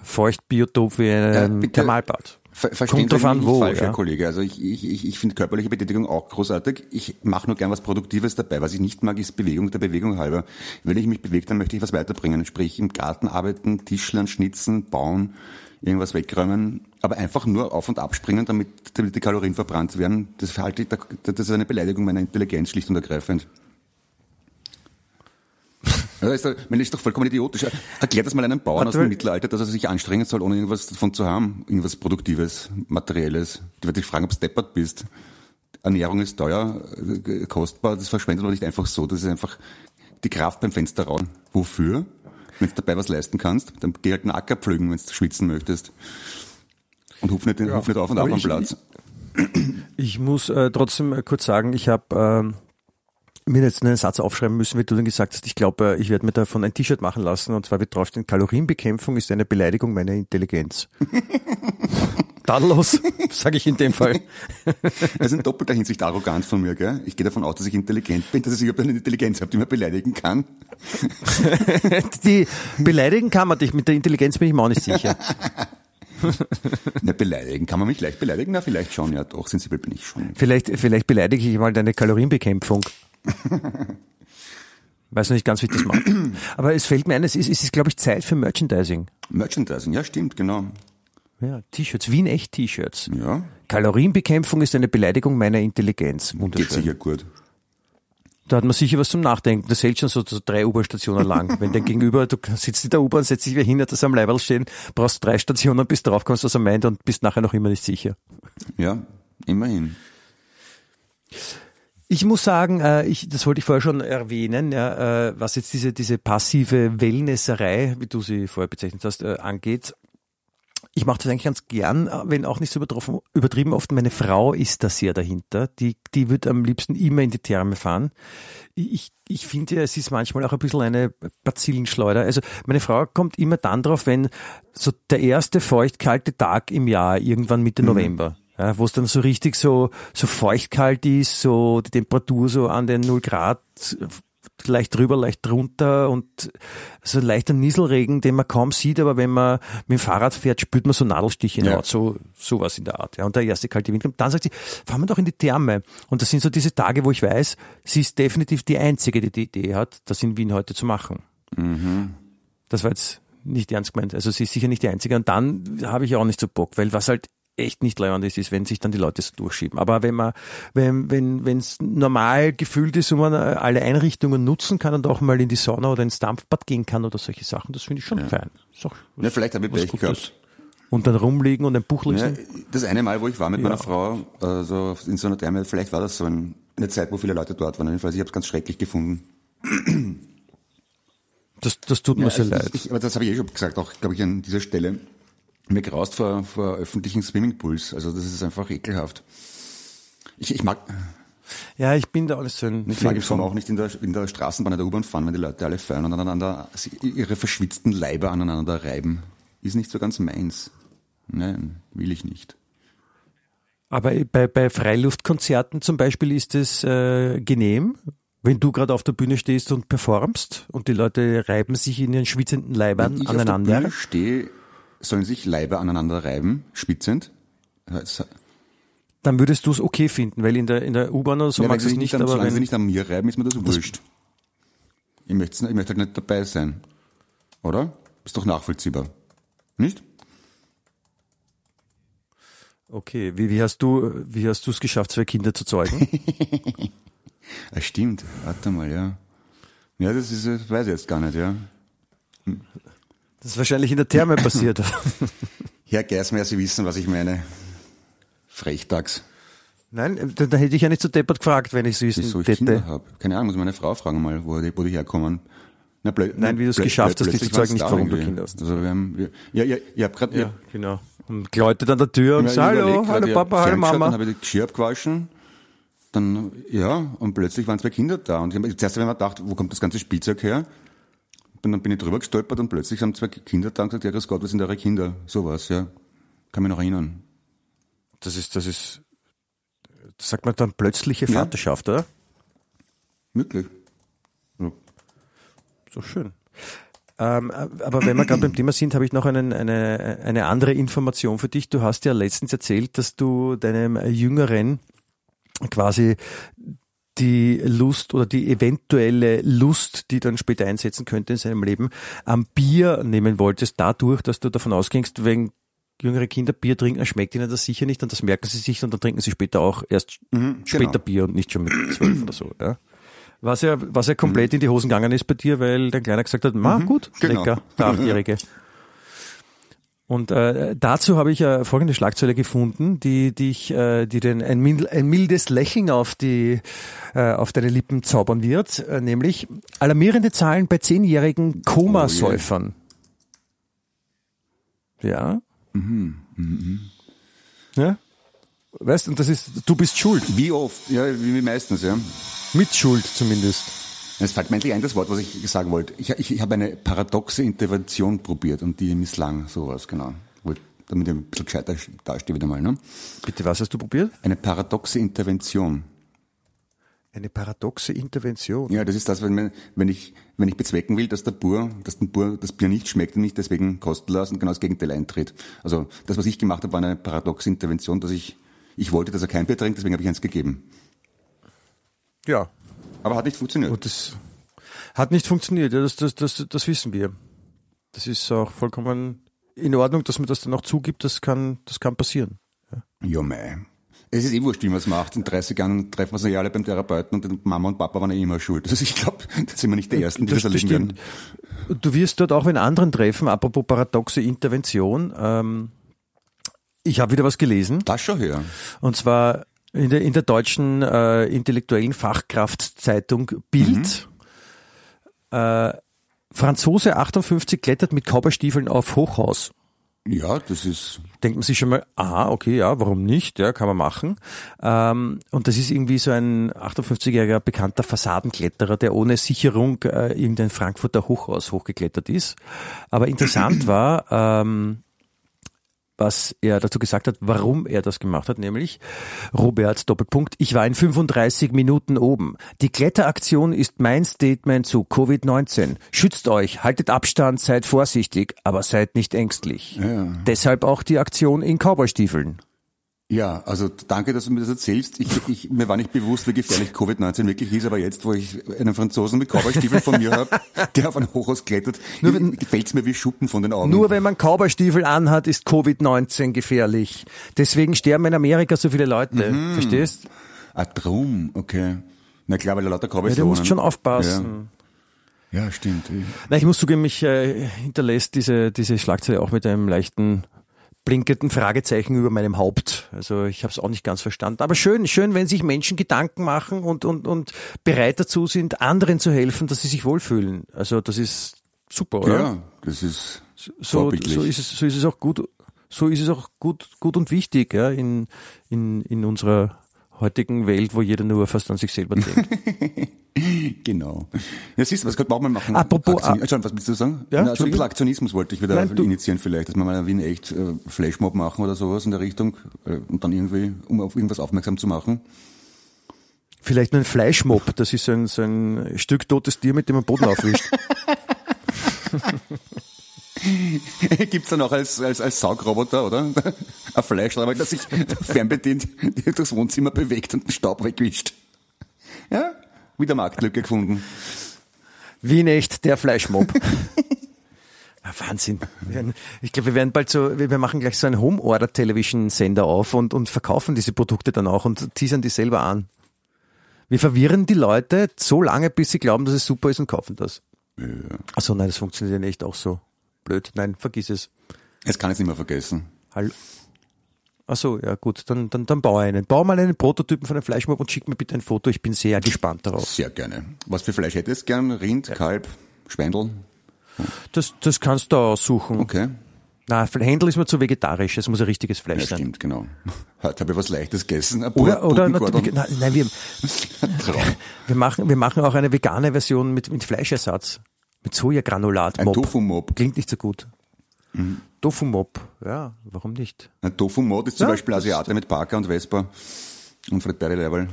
[SPEAKER 3] Feuchtbiotop wie einem
[SPEAKER 4] bitte.
[SPEAKER 3] Thermalbad.
[SPEAKER 4] Ver
[SPEAKER 3] Kommt
[SPEAKER 4] verstehen Sie
[SPEAKER 3] drauf an, wo,
[SPEAKER 4] falsch,
[SPEAKER 3] ja.
[SPEAKER 4] Herr Kollege. Also ich, ich, ich, ich finde körperliche Betätigung auch großartig. Ich mache nur gern was Produktives dabei. Was ich nicht mag, ist Bewegung der Bewegung halber. Wenn ich mich bewege, dann möchte ich was weiterbringen. Sprich, im Garten arbeiten, Tischlern, schnitzen, bauen, irgendwas wegräumen. Aber einfach nur auf und abspringen, damit, damit die Kalorien verbrannt werden. Das verhalte ich, das ist eine Beleidigung meiner Intelligenz, schlicht und ergreifend. Ja, ist doch, man ist doch vollkommen idiotisch. Erklär das mal einem Bauern aus dem Mittelalter, dass er sich anstrengen soll, ohne irgendwas davon zu haben. Irgendwas Produktives, Materielles. Die wird dich fragen, ob du deppert bist. Ernährung ist teuer, äh, kostbar, das verschwendet man nicht einfach so. Das ist einfach die Kraft beim Fenster rauen. Wofür? Wenn du dabei was leisten kannst, dann geh halt einen Acker pflügen, wenn du schwitzen möchtest. Und huf nicht, den huf nicht auf und ab am
[SPEAKER 3] ich-
[SPEAKER 4] Platz.
[SPEAKER 3] Ich muss äh, trotzdem äh, kurz sagen, ich habe ähm, mir jetzt einen Satz aufschreiben müssen, wie du dann gesagt hast. Ich glaube, äh, ich werde mir davon ein T-Shirt machen lassen und zwar wird draufstehen, Kalorienbekämpfung ist eine Beleidigung meiner Intelligenz. Tadellos, sage ich in dem Fall.
[SPEAKER 4] Das ist in doppelter Hinsicht arrogant von mir, gell? Ich gehe davon aus, dass ich intelligent bin, dass ich überhaupt eine Intelligenz habe, die man beleidigen kann.
[SPEAKER 3] Die beleidigen kann man dich, mit der Intelligenz bin ich mir auch nicht sicher.
[SPEAKER 4] Na, beleidigen. Kann man mich leicht beleidigen? Na, vielleicht schon, ja, doch, sensibel bin ich schon.
[SPEAKER 3] Vielleicht, vielleicht beleidige ich mal deine Kalorienbekämpfung. Weiß noch nicht ganz, wie ich das mache. Aber es fällt mir ein, es ist, es ist, glaube ich, Zeit für Merchandising.
[SPEAKER 4] Merchandising, ja, stimmt, genau.
[SPEAKER 3] Ja, T-Shirts, Wien echt T-Shirts.
[SPEAKER 4] Ja,
[SPEAKER 3] Kalorienbekämpfung ist eine Beleidigung meiner Intelligenz.
[SPEAKER 4] geht
[SPEAKER 3] Wunderschön.
[SPEAKER 4] sicher gut.
[SPEAKER 3] Da hat man sicher was zum Nachdenken. Das hält schon so, so drei U-Bahn-Stationen lang. Wenn dein Gegenüber, du sitzt in der U-Bahn, setzt dich wieder hin, hat das am Leiberl stehen, brauchst drei Stationen, bis drauf kommst, was er meint und bist nachher noch immer nicht sicher.
[SPEAKER 4] Ja, immerhin.
[SPEAKER 3] Ich muss sagen, äh, ich, das wollte ich vorher schon erwähnen, ja, äh, was jetzt diese, diese passive Wellnesserei, wie du sie vorher bezeichnet hast, äh, angeht. Ich mache das eigentlich ganz gern, äh, wenn auch nicht so übertroffen, übertrieben oft. Meine Frau ist da sehr dahinter. Die, die wird am liebsten immer in die Therme fahren. Ich, ich finde, es ist manchmal auch ein bisschen eine Bazillenschleuder. Also meine Frau kommt immer dann drauf, wenn so der erste feuchtkalte Tag im Jahr, irgendwann Mitte November, ja, wo es dann so richtig so, so feuchtkalt ist, so die Temperatur so an den 0 Grad, leicht drüber, leicht drunter und so ein leichter Nieselregen, den man kaum sieht, aber wenn man mit dem Fahrrad fährt, spürt man so Nadelstiche in der
[SPEAKER 4] Ja.
[SPEAKER 3] Haut, so sowas in der Art. Ja. Und der erste kalte Wind kommt. Dann sagt sie, fahren wir doch in die Therme. Und das sind so diese Tage, wo ich weiß, sie ist definitiv die Einzige, die die Idee hat, das in Wien heute zu machen. Das war jetzt nicht ernst gemeint. Also sie ist sicher nicht die Einzige. Und dann habe ich auch nicht so Bock, weil was halt echt nicht leibend ist, ist, wenn sich dann die Leute so durchschieben. Aber wenn man, wenn, wenn, wenn es normal gefühlt ist und man alle Einrichtungen nutzen kann und auch mal in die Sauna oder ins Dampfbad gehen kann oder solche Sachen, das finde ich schon fein. Ist auch
[SPEAKER 4] Ja, vielleicht habe ich
[SPEAKER 3] was
[SPEAKER 4] Pech gehabt.
[SPEAKER 3] Und dann rumliegen und ein Buch
[SPEAKER 4] Ja,
[SPEAKER 3] lesen.
[SPEAKER 4] das eine Mal, wo ich war mit meiner Frau, also in so einer Therme, vielleicht war das so ein, eine Zeit, wo viele Leute dort waren. Jedenfalls, ich habe es ganz schrecklich gefunden.
[SPEAKER 3] Das, das tut mir sehr
[SPEAKER 4] also
[SPEAKER 3] leid.
[SPEAKER 4] Ich, aber das habe ich eh schon gesagt, auch glaube ich an dieser Stelle. Mir graust vor, vor öffentlichen Swimmingpools. Also das ist einfach ekelhaft. Ich, ich mag,
[SPEAKER 3] ja, ich bin da alles so ein
[SPEAKER 4] ich mag. Sommer auch nicht in der, in der Straßenbahn, in der U-Bahn fahren, wenn die Leute alle feiern und aneinander ihre verschwitzten Leiber aneinander reiben. Ist nicht so ganz meins. Nein, will ich nicht.
[SPEAKER 3] Aber bei, bei Freiluftkonzerten zum Beispiel ist es äh, genehm, wenn du gerade auf der Bühne stehst und performst und die Leute reiben sich in ihren schwitzenden Leibern
[SPEAKER 4] Wenn ich
[SPEAKER 3] aneinander.
[SPEAKER 4] der Bühne stehe, sollen sich Leiber aneinander reiben, spitzend.
[SPEAKER 3] Dann würdest du es okay finden, weil in der, in der U-Bahn oder so
[SPEAKER 4] Ja,
[SPEAKER 3] magst
[SPEAKER 4] sie
[SPEAKER 3] du es
[SPEAKER 4] nicht,
[SPEAKER 3] nicht,
[SPEAKER 4] an,
[SPEAKER 3] aber
[SPEAKER 4] solange sie
[SPEAKER 3] wenn,
[SPEAKER 4] nicht an mir reiben, ist mir das wurscht. Ich möchte, ich möchte halt nicht dabei sein. Oder? Ist doch nachvollziehbar. Nicht?
[SPEAKER 3] okay, wie, wie hast du, wie hast du es geschafft, zwei Kinder zu zeugen?
[SPEAKER 4] Ah, stimmt. Warte mal, ja. Ja, das ist, das weiß ich jetzt gar nicht, ja.
[SPEAKER 3] Das ist wahrscheinlich in der Therme passiert.
[SPEAKER 4] Herr Geismeier, Sie wissen, was ich meine. Frechtags.
[SPEAKER 3] Nein, da, da hätte ich ja nicht so deppert gefragt, wenn ich es
[SPEAKER 4] Wieso
[SPEAKER 3] wissen
[SPEAKER 4] ich Kinder
[SPEAKER 3] hätte.
[SPEAKER 4] habe. Keine Ahnung, muss meine Frau fragen mal, wo die, wo die herkommen. Na,
[SPEAKER 3] Nein, wie du es geschafft hast, dich zu zeigen, nicht warum du. Kinder hast.
[SPEAKER 4] Also wir haben, wir, ja, ja, ich habe gerade,
[SPEAKER 3] Ja, genau. Und läutet an der Tür und
[SPEAKER 4] Ja, ich
[SPEAKER 3] sagt, hallo, hallo
[SPEAKER 4] ich hab
[SPEAKER 3] Papa, hallo
[SPEAKER 4] ferngeschaut, Dann
[SPEAKER 3] Mama.
[SPEAKER 4] habe ich die Geschirr abgewaschen. Dann, ja, und plötzlich waren zwei Kinder da. Und ich habe zuerst habe ich mir gedacht, wo kommt das ganze Spielzeug her? Und dann bin ich drüber gestolpert und plötzlich haben zwei Kinder da und gesagt, ja, grüß Gott, was sind eure Kinder? Sowas, ja. Kann mich noch erinnern.
[SPEAKER 3] Das ist, das ist, das sagt man dann plötzliche
[SPEAKER 4] Ja.
[SPEAKER 3] Vaterschaft, oder?
[SPEAKER 4] Wirklich. Ja.
[SPEAKER 3] So schön. Ähm, aber wenn wir gerade beim Thema sind, habe ich noch einen, eine, eine andere Information für dich. Du hast ja letztens erzählt, dass du deinem Jüngeren quasi die Lust oder die eventuelle Lust, die dann später einsetzen könnte in seinem Leben, am Bier nehmen wolltest, dadurch, dass du davon ausgingst, wenn jüngere Kinder Bier trinken, schmeckt ihnen das sicher nicht und das merken sie sich und dann trinken sie später auch erst später
[SPEAKER 4] genau.
[SPEAKER 3] Bier und nicht schon mit zwölf oder so. Ja. Was ja, was ja komplett in die Hosen gegangen ist bei dir, weil dein Kleiner gesagt hat, ma gut,
[SPEAKER 4] genau.
[SPEAKER 3] lecker, der Achtjährige. Und äh, dazu habe ich äh, folgende Schlagzeile gefunden, die dich, äh, die den ein, mild, ein mildes Lächeln auf die äh, auf deine Lippen zaubern wird, äh, nämlich alarmierende Zahlen bei zehnjährigen Komasäufern. Ja. Ja. Weißt und das ist, du bist schuld,
[SPEAKER 4] Wie oft? Ja, wie meistens, ja.
[SPEAKER 3] mit Schuld zumindest.
[SPEAKER 4] Es fällt mir endlich ein, das Wort, was ich sagen wollte. Ich, ich, ich habe eine paradoxe Intervention probiert und die misslang, sowas, genau. Damit ich ein bisschen gescheiter dastehe wieder mal, ne?
[SPEAKER 3] Bitte, was hast du probiert?
[SPEAKER 4] Eine paradoxe Intervention.
[SPEAKER 3] Eine paradoxe Intervention.
[SPEAKER 4] Ja, das ist das, wenn, man- wenn ich, wenn ich bezwecken will, dass der Bur, dass dem Bur das Bier nicht schmeckt und nicht deswegen kosten lassen, genau das Gegenteil eintritt. Also, das, was ich gemacht habe, war eine paradoxe Intervention, dass ich, ich wollte, dass er kein Bier trinkt, deswegen habe ich eins gegeben.
[SPEAKER 3] Ja,
[SPEAKER 4] Aber hat nicht funktioniert.
[SPEAKER 3] und das hat nicht funktioniert. Ja, das, das, das, das wissen wir. Das ist auch vollkommen in Ordnung, dass man das dann auch zugibt. Das kann, das kann passieren.
[SPEAKER 4] Ja, mei. Es ist eh wurscht, wie man es macht. In 30 Jahren treffen wir uns ja alle beim Therapeuten und Mama und Papa waren ja immer schuld. Also ich glaube, da sind wir nicht die Ersten, die das, erleben werden.
[SPEAKER 3] Du wirst dort auch in anderen treffen, apropos paradoxe Intervention. Ähm, ich habe wieder was gelesen.
[SPEAKER 4] Das schon her.
[SPEAKER 3] Und zwar in der, in der deutschen äh, intellektuellen Fachkraftzeitung Bild. Äh, Franzose 58 klettert mit Cowboystiefeln auf Hochhaus.
[SPEAKER 4] Ja, das ist,
[SPEAKER 3] Denkt man sich schon mal, ah, okay, ja, warum nicht? Ja, kann man machen. Ähm, und das ist irgendwie so ein 58-jähriger bekannter Fassadenkletterer, der ohne Sicherung äh, irgendein Frankfurter Hochhaus hochgeklettert ist. Aber interessant war, ähm, was er dazu gesagt hat, warum er das gemacht hat, nämlich Robert Doppelpunkt, ich war in 35 Minuten oben. Die Kletteraktion ist mein Statement zu Covid-19. Schützt euch, haltet Abstand, seid vorsichtig, aber seid nicht ängstlich. Deshalb auch die Aktion in Cowboystiefeln.
[SPEAKER 4] Ja, also danke, dass du mir das erzählst. Ich, ich, mir war nicht bewusst, wie gefährlich Covid-19 wirklich ist, aber jetzt, wo ich einen Franzosen mit Cowboystiefeln von mir habe, der auf ein Hochhaus klettert, gefällt es mir wie Schuppen von den Augen.
[SPEAKER 3] Nur wenn man Cowboystiefel anhat, ist Covid-19 gefährlich. Deswegen sterben in Amerika so viele Leute. Verstehst?
[SPEAKER 4] Ah, drum, okay. Na klar, weil da lauter Cowboys
[SPEAKER 3] Ja, du musst schon aufpassen.
[SPEAKER 4] Ja, ja stimmt.
[SPEAKER 3] Na, ich muss zugeben, mich äh, hinterlässt diese, diese Schlagzeile auch mit einem leichten blinkenden Fragezeichen über meinem Haupt. Also ich habe es auch nicht ganz verstanden. Aber schön, schön, wenn sich Menschen Gedanken machen und, und, und bereit dazu sind, anderen zu helfen, dass sie sich wohlfühlen. Also das ist super, oder?
[SPEAKER 4] Ja, das ist
[SPEAKER 3] so, so ist es, so ist es auch gut, so ist es auch gut, gut und wichtig, ja, in, in, in unserer heutigen Welt, wo jeder nur fast an sich selber denkt.
[SPEAKER 4] Genau. Ja, siehst du, was könnte man auch mal machen?
[SPEAKER 3] Apropos-
[SPEAKER 4] Aktion, Entschuldigung, was willst du sagen?
[SPEAKER 3] Ja,
[SPEAKER 4] Na, so ein bisschen Aktionismus wollte ich wieder
[SPEAKER 3] Nein,
[SPEAKER 4] initiieren vielleicht, dass wir mal wie in echt äh, Flashmob machen oder sowas in der Richtung äh, und dann irgendwie, um auf irgendwas aufmerksam zu machen.
[SPEAKER 3] Vielleicht ein Fleischmob, das ist so ein, so ein Stück totes Tier, mit dem man Boden aufwischt.
[SPEAKER 4] Gibt's dann auch als, als, als Saugroboter, oder? Ein Fleischroboter, der sich fernbedient durchs Wohnzimmer bewegt und den Staub wegwischt. Ja, wieder Marktlücke gefunden.
[SPEAKER 3] Wie in echt der Fleischmob. Wahnsinn. Ich glaube, wir werden bald so, wir wir machen gleich so einen Home-Order-Television-Sender auf und, und verkaufen diese Produkte dann auch und teasern die selber an. Wir verwirren die Leute so lange, bis sie glauben, dass es super ist und kaufen das.
[SPEAKER 4] Ja.
[SPEAKER 3] Achso, nein, das funktioniert ja nicht auch so. Blöd. Nein, vergiss es.
[SPEAKER 4] Das kann ich nicht mehr vergessen.
[SPEAKER 3] Hallo. Achso, ja gut, dann, dann, dann baue einen. Bau mal einen Prototypen von einem Fleischmob und schick mir bitte ein Foto. Ich bin sehr gespannt darauf.
[SPEAKER 4] Sehr gerne. Was für Fleisch hättest du gern? Rind, Kalb, Schweindel?
[SPEAKER 3] Das, das kannst du aussuchen.
[SPEAKER 4] Okay.
[SPEAKER 3] Na, Händel ist mir zu vegetarisch. Es muss ein richtiges Fleisch
[SPEAKER 4] Ja,
[SPEAKER 3] sein.
[SPEAKER 4] stimmt, genau. Heute habe ich was Leichtes gegessen.
[SPEAKER 3] Oder, oder natürlich, nein, wir, wir machen, wir machen auch eine vegane Version mit, mit Fleischersatz. Mit Sojagranulat.
[SPEAKER 4] Ein
[SPEAKER 3] Mob.
[SPEAKER 4] Tofu-Mob.
[SPEAKER 3] Klingt nicht so gut. Tofu-Mob. Ja, warum nicht?
[SPEAKER 4] Ein Tofu-Mod ist zum
[SPEAKER 3] Ja,
[SPEAKER 4] Beispiel Asiate mit Parker und Vespa und Fred Perry Level.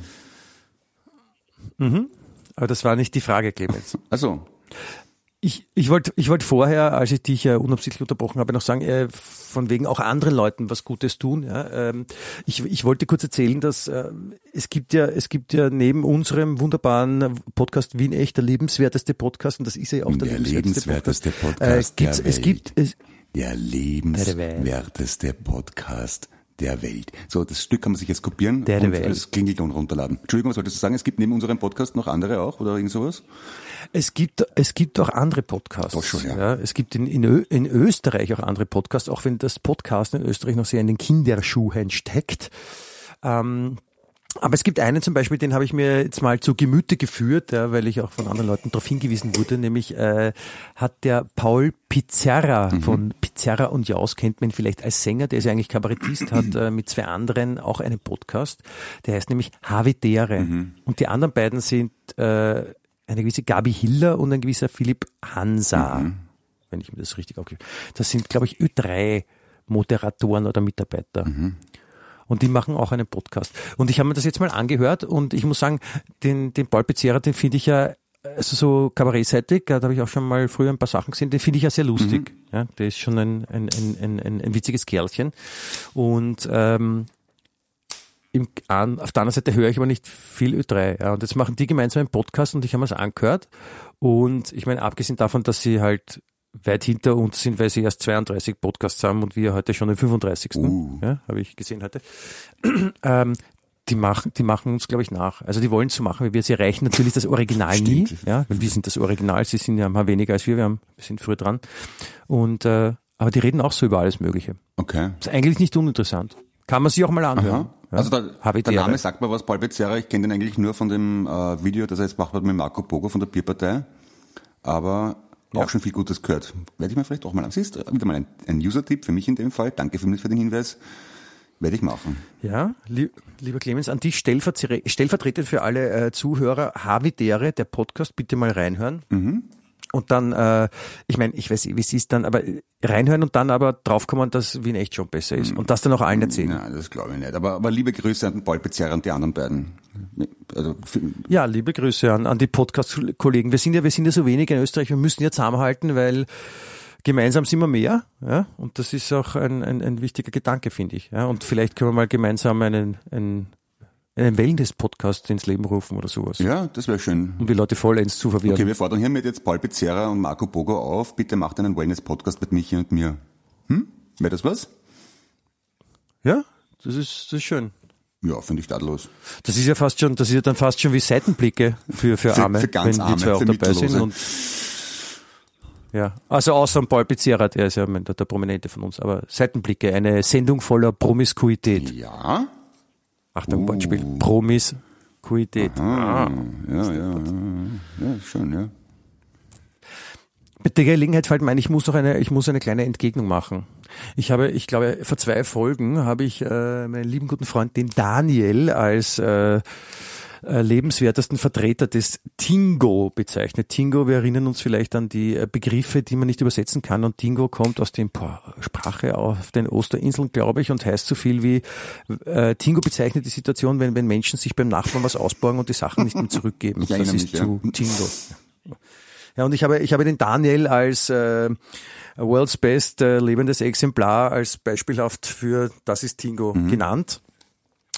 [SPEAKER 3] Aber das war nicht die Frage, Clemens.
[SPEAKER 4] Also,
[SPEAKER 3] Ich, ich wollte ich wollte vorher, als ich dich ja unabsichtlich unterbrochen habe, noch sagen, äh, von wegen auch anderen Leuten was Gutes tun. Ja? Ähm, ich, ich wollte kurz erzählen, dass äh, es gibt ja es gibt ja neben unserem wunderbaren Podcast Wien echt der lebenswerteste Podcast und das ist ja auch der,
[SPEAKER 4] Der
[SPEAKER 3] lebenswerteste
[SPEAKER 4] lebenswerteste
[SPEAKER 3] Podcast.
[SPEAKER 4] Podcast
[SPEAKER 3] äh,
[SPEAKER 4] der
[SPEAKER 3] es
[SPEAKER 4] Welt.
[SPEAKER 3] gibt es,
[SPEAKER 4] der lebenswerteste Podcast der Welt. So, das Stück kann man sich jetzt kopieren
[SPEAKER 3] Der
[SPEAKER 4] und
[SPEAKER 3] Welt.
[SPEAKER 4] als Klingelton runterladen. Entschuldigung, was wolltest du sagen? Es gibt neben unserem Podcast noch andere auch oder irgend sowas?
[SPEAKER 3] Es gibt, es gibt auch andere Podcasts.
[SPEAKER 4] Doch schon, ja.
[SPEAKER 3] es gibt in, in, Ö, in Österreich auch andere Podcasts, auch wenn das Podcast in Österreich noch sehr in den Kinderschuhen steckt. Ähm, aber es gibt einen zum Beispiel, den habe ich mir jetzt mal zu Gemüte geführt, ja, weil ich auch von anderen Leuten darauf hingewiesen wurde, nämlich äh, hat der Paul Pizzerra von Pizzerra und Jaus, kennt man vielleicht als Sänger, der ist ja eigentlich Kabarettist, hat äh, mit zwei anderen auch einen Podcast, der heißt nämlich Havidere. Und die anderen beiden sind äh, eine gewisse Gabi Hiller und ein gewisser Philipp Hansa, wenn ich mir das richtig aufgebe. Das sind, glaube ich, Ö3 Moderatoren oder Mitarbeiter. Und die machen auch einen Podcast. Und ich habe mir das jetzt mal angehört und ich muss sagen, den, den Paul Pizzerra, den finde ich ja also so kabarettseitig, da habe ich auch schon mal früher ein paar Sachen gesehen, den finde ich ja sehr lustig.
[SPEAKER 4] Mhm.
[SPEAKER 3] Ja, der ist schon ein, ein, ein, ein, ein, witziges Kerlchen. Und ähm, im, an, auf der anderen Seite höre ich aber nicht viel Ö3. Ja. Und jetzt machen die gemeinsam einen Podcast und ich habe das angehört. Und ich meine, abgesehen davon, dass sie halt weit hinter uns sind, weil sie erst 32 Podcasts haben und wir heute schon den 35.
[SPEAKER 4] Uh.
[SPEAKER 3] Ja, habe ich gesehen heute. ähm, die machen, die machen uns, glaube ich, nach. Also die wollen es so machen, wie wir. Sie erreichen natürlich das Original nie.
[SPEAKER 4] Stimmt.
[SPEAKER 3] Ja, weil wir sind das Original. Sie sind ja haben weniger als wir. Wir, haben, wir sind früh dran. Und äh, aber die reden auch so über alles Mögliche.
[SPEAKER 4] Okay.
[SPEAKER 3] Ist eigentlich nicht uninteressant. Kann man sich auch mal anhören.
[SPEAKER 4] Aha. Also der,
[SPEAKER 3] Habe ich
[SPEAKER 4] der Name sagt mir was, Paul Becerra, ich kenne den eigentlich nur von dem äh, Video, das er jetzt macht mit Marco Pogo von der Bierpartei, aber
[SPEAKER 3] Ja.
[SPEAKER 4] auch schon viel Gutes gehört. Werde ich mir vielleicht auch mal an. Siehst du, wieder mal ein, ein User-Tipp für mich in dem Fall. Danke für, für den Hinweis. Werde ich machen.
[SPEAKER 3] Ja, lieb, lieber Clemens, an dich stellvertre stellvertretend für alle äh, Zuhörer, Havidere, der Podcast, bitte mal reinhören. Und dann, äh, ich meine, ich weiß, eh, wie es ist dann, aber reinhören und dann aber draufkommen, dass Wien echt schon besser ist. Und das dann auch allen erzählen.
[SPEAKER 4] Nein, das glaube ich nicht. Aber, aber liebe Grüße an den Paul Becerra und die anderen beiden. Also,
[SPEAKER 3] Ja, liebe Grüße an, an die Podcast-Kollegen. Wir sind ja, wir sind ja so wenig in Österreich, wir müssen ja zusammenhalten, weil gemeinsam sind wir mehr, ja, und das ist auch ein, ein, ein wichtiger Gedanke, finde ich, ja, und vielleicht können wir mal gemeinsam einen, einen, einen Wellness-Podcast ins Leben rufen oder sowas,
[SPEAKER 4] ja, das wäre schön.
[SPEAKER 3] um die Leute vollends zu verwirren.
[SPEAKER 4] Okay, wir fordern hiermit jetzt Paul Becerra und Marco Bogo auf. Bitte macht einen Wellness-Podcast mit Michi und mir. Hm? Wäre das was?
[SPEAKER 3] Ja, das ist, das ist schön.
[SPEAKER 4] Ja, finde ich tadellos.
[SPEAKER 3] Das ist ja fast schon, das ist ja dann fast schon wie Seitenblicke für, für Arme,
[SPEAKER 4] für ganz
[SPEAKER 3] wenn
[SPEAKER 4] Arme,
[SPEAKER 3] wir zwei auch dabei sind.
[SPEAKER 4] Mittellose.
[SPEAKER 3] Und ja, also außer Paul Pizzerra, der ist ja der, der Prominente von uns, aber Seitenblicke, eine Sendung voller Promiskuität.
[SPEAKER 4] Ja?
[SPEAKER 3] Achtung,
[SPEAKER 4] Uh.
[SPEAKER 3] Wortspiel. Promiskuität.
[SPEAKER 4] Ah, ja, ja, ja. Ja, schön, ja.
[SPEAKER 3] Mit der Gelegenheit fällt mir ein, ich muss noch eine, ich muss eine kleine Entgegnung machen. Ich habe, ich glaube, vor zwei Folgen habe ich äh, meinen lieben guten Freund, den Daniel, als äh, äh, lebenswertesten Vertreter des Tingo bezeichnet. Tingo, wir erinnern uns vielleicht an die äh, Begriffe, die man nicht übersetzen kann. Und Tingo kommt aus der Sprache auf den Osterinseln, glaube ich, und heißt so viel wie äh, Tingo bezeichnet die Situation, wenn, wenn Menschen sich beim Nachbarn was ausborgen und die Sachen nicht mehr zurückgeben.
[SPEAKER 4] Ich
[SPEAKER 3] das ist
[SPEAKER 4] mich, ja.
[SPEAKER 3] zu Tingo. Ja, und ich habe, ich habe den Daniel als äh, World's Best äh, lebendes Exemplar als beispielhaft für Das ist Tingo
[SPEAKER 4] Mhm.
[SPEAKER 3] genannt.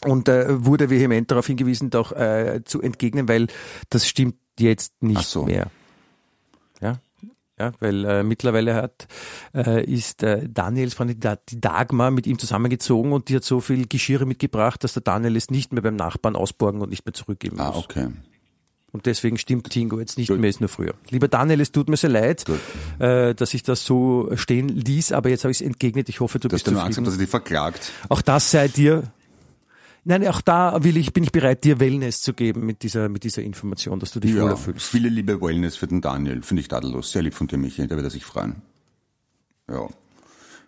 [SPEAKER 3] Und äh, wurde vehement darauf hingewiesen, doch äh, zu entgegnen, weil das stimmt jetzt nicht
[SPEAKER 4] so.
[SPEAKER 3] mehr. Ja, ja, weil äh, mittlerweile hat äh, ist äh, Daniels Freundin die Da- die Dagmar mit ihm zusammengezogen und die hat so viel Geschirre mitgebracht, dass der Daniel es nicht mehr beim Nachbarn ausborgen und nicht mehr zurückgeben
[SPEAKER 4] Ah,
[SPEAKER 3] muss.
[SPEAKER 4] okay.
[SPEAKER 3] Und deswegen stimmt Tingo jetzt nicht
[SPEAKER 4] Gut.
[SPEAKER 3] mehr, ist nur früher. Lieber Daniel, es tut mir sehr leid, äh, dass ich das so stehen ließ, aber jetzt habe ich es entgegnet. Ich hoffe, du
[SPEAKER 4] Du hast
[SPEAKER 3] bist
[SPEAKER 4] ja nur Angst,
[SPEAKER 3] zufrieden.
[SPEAKER 4] dass er dich verklagt.
[SPEAKER 3] Auch das sei dir. Nein, auch da will ich, bin ich bereit, dir Wellness zu geben mit dieser, mit dieser Information, dass du dich
[SPEAKER 4] Ja,
[SPEAKER 3] wohler fühlst.
[SPEAKER 4] viele liebe Wellness für den Daniel. Finde ich tadellos. Sehr lieb von dir, Michi. Da wird er sich freuen. Ja.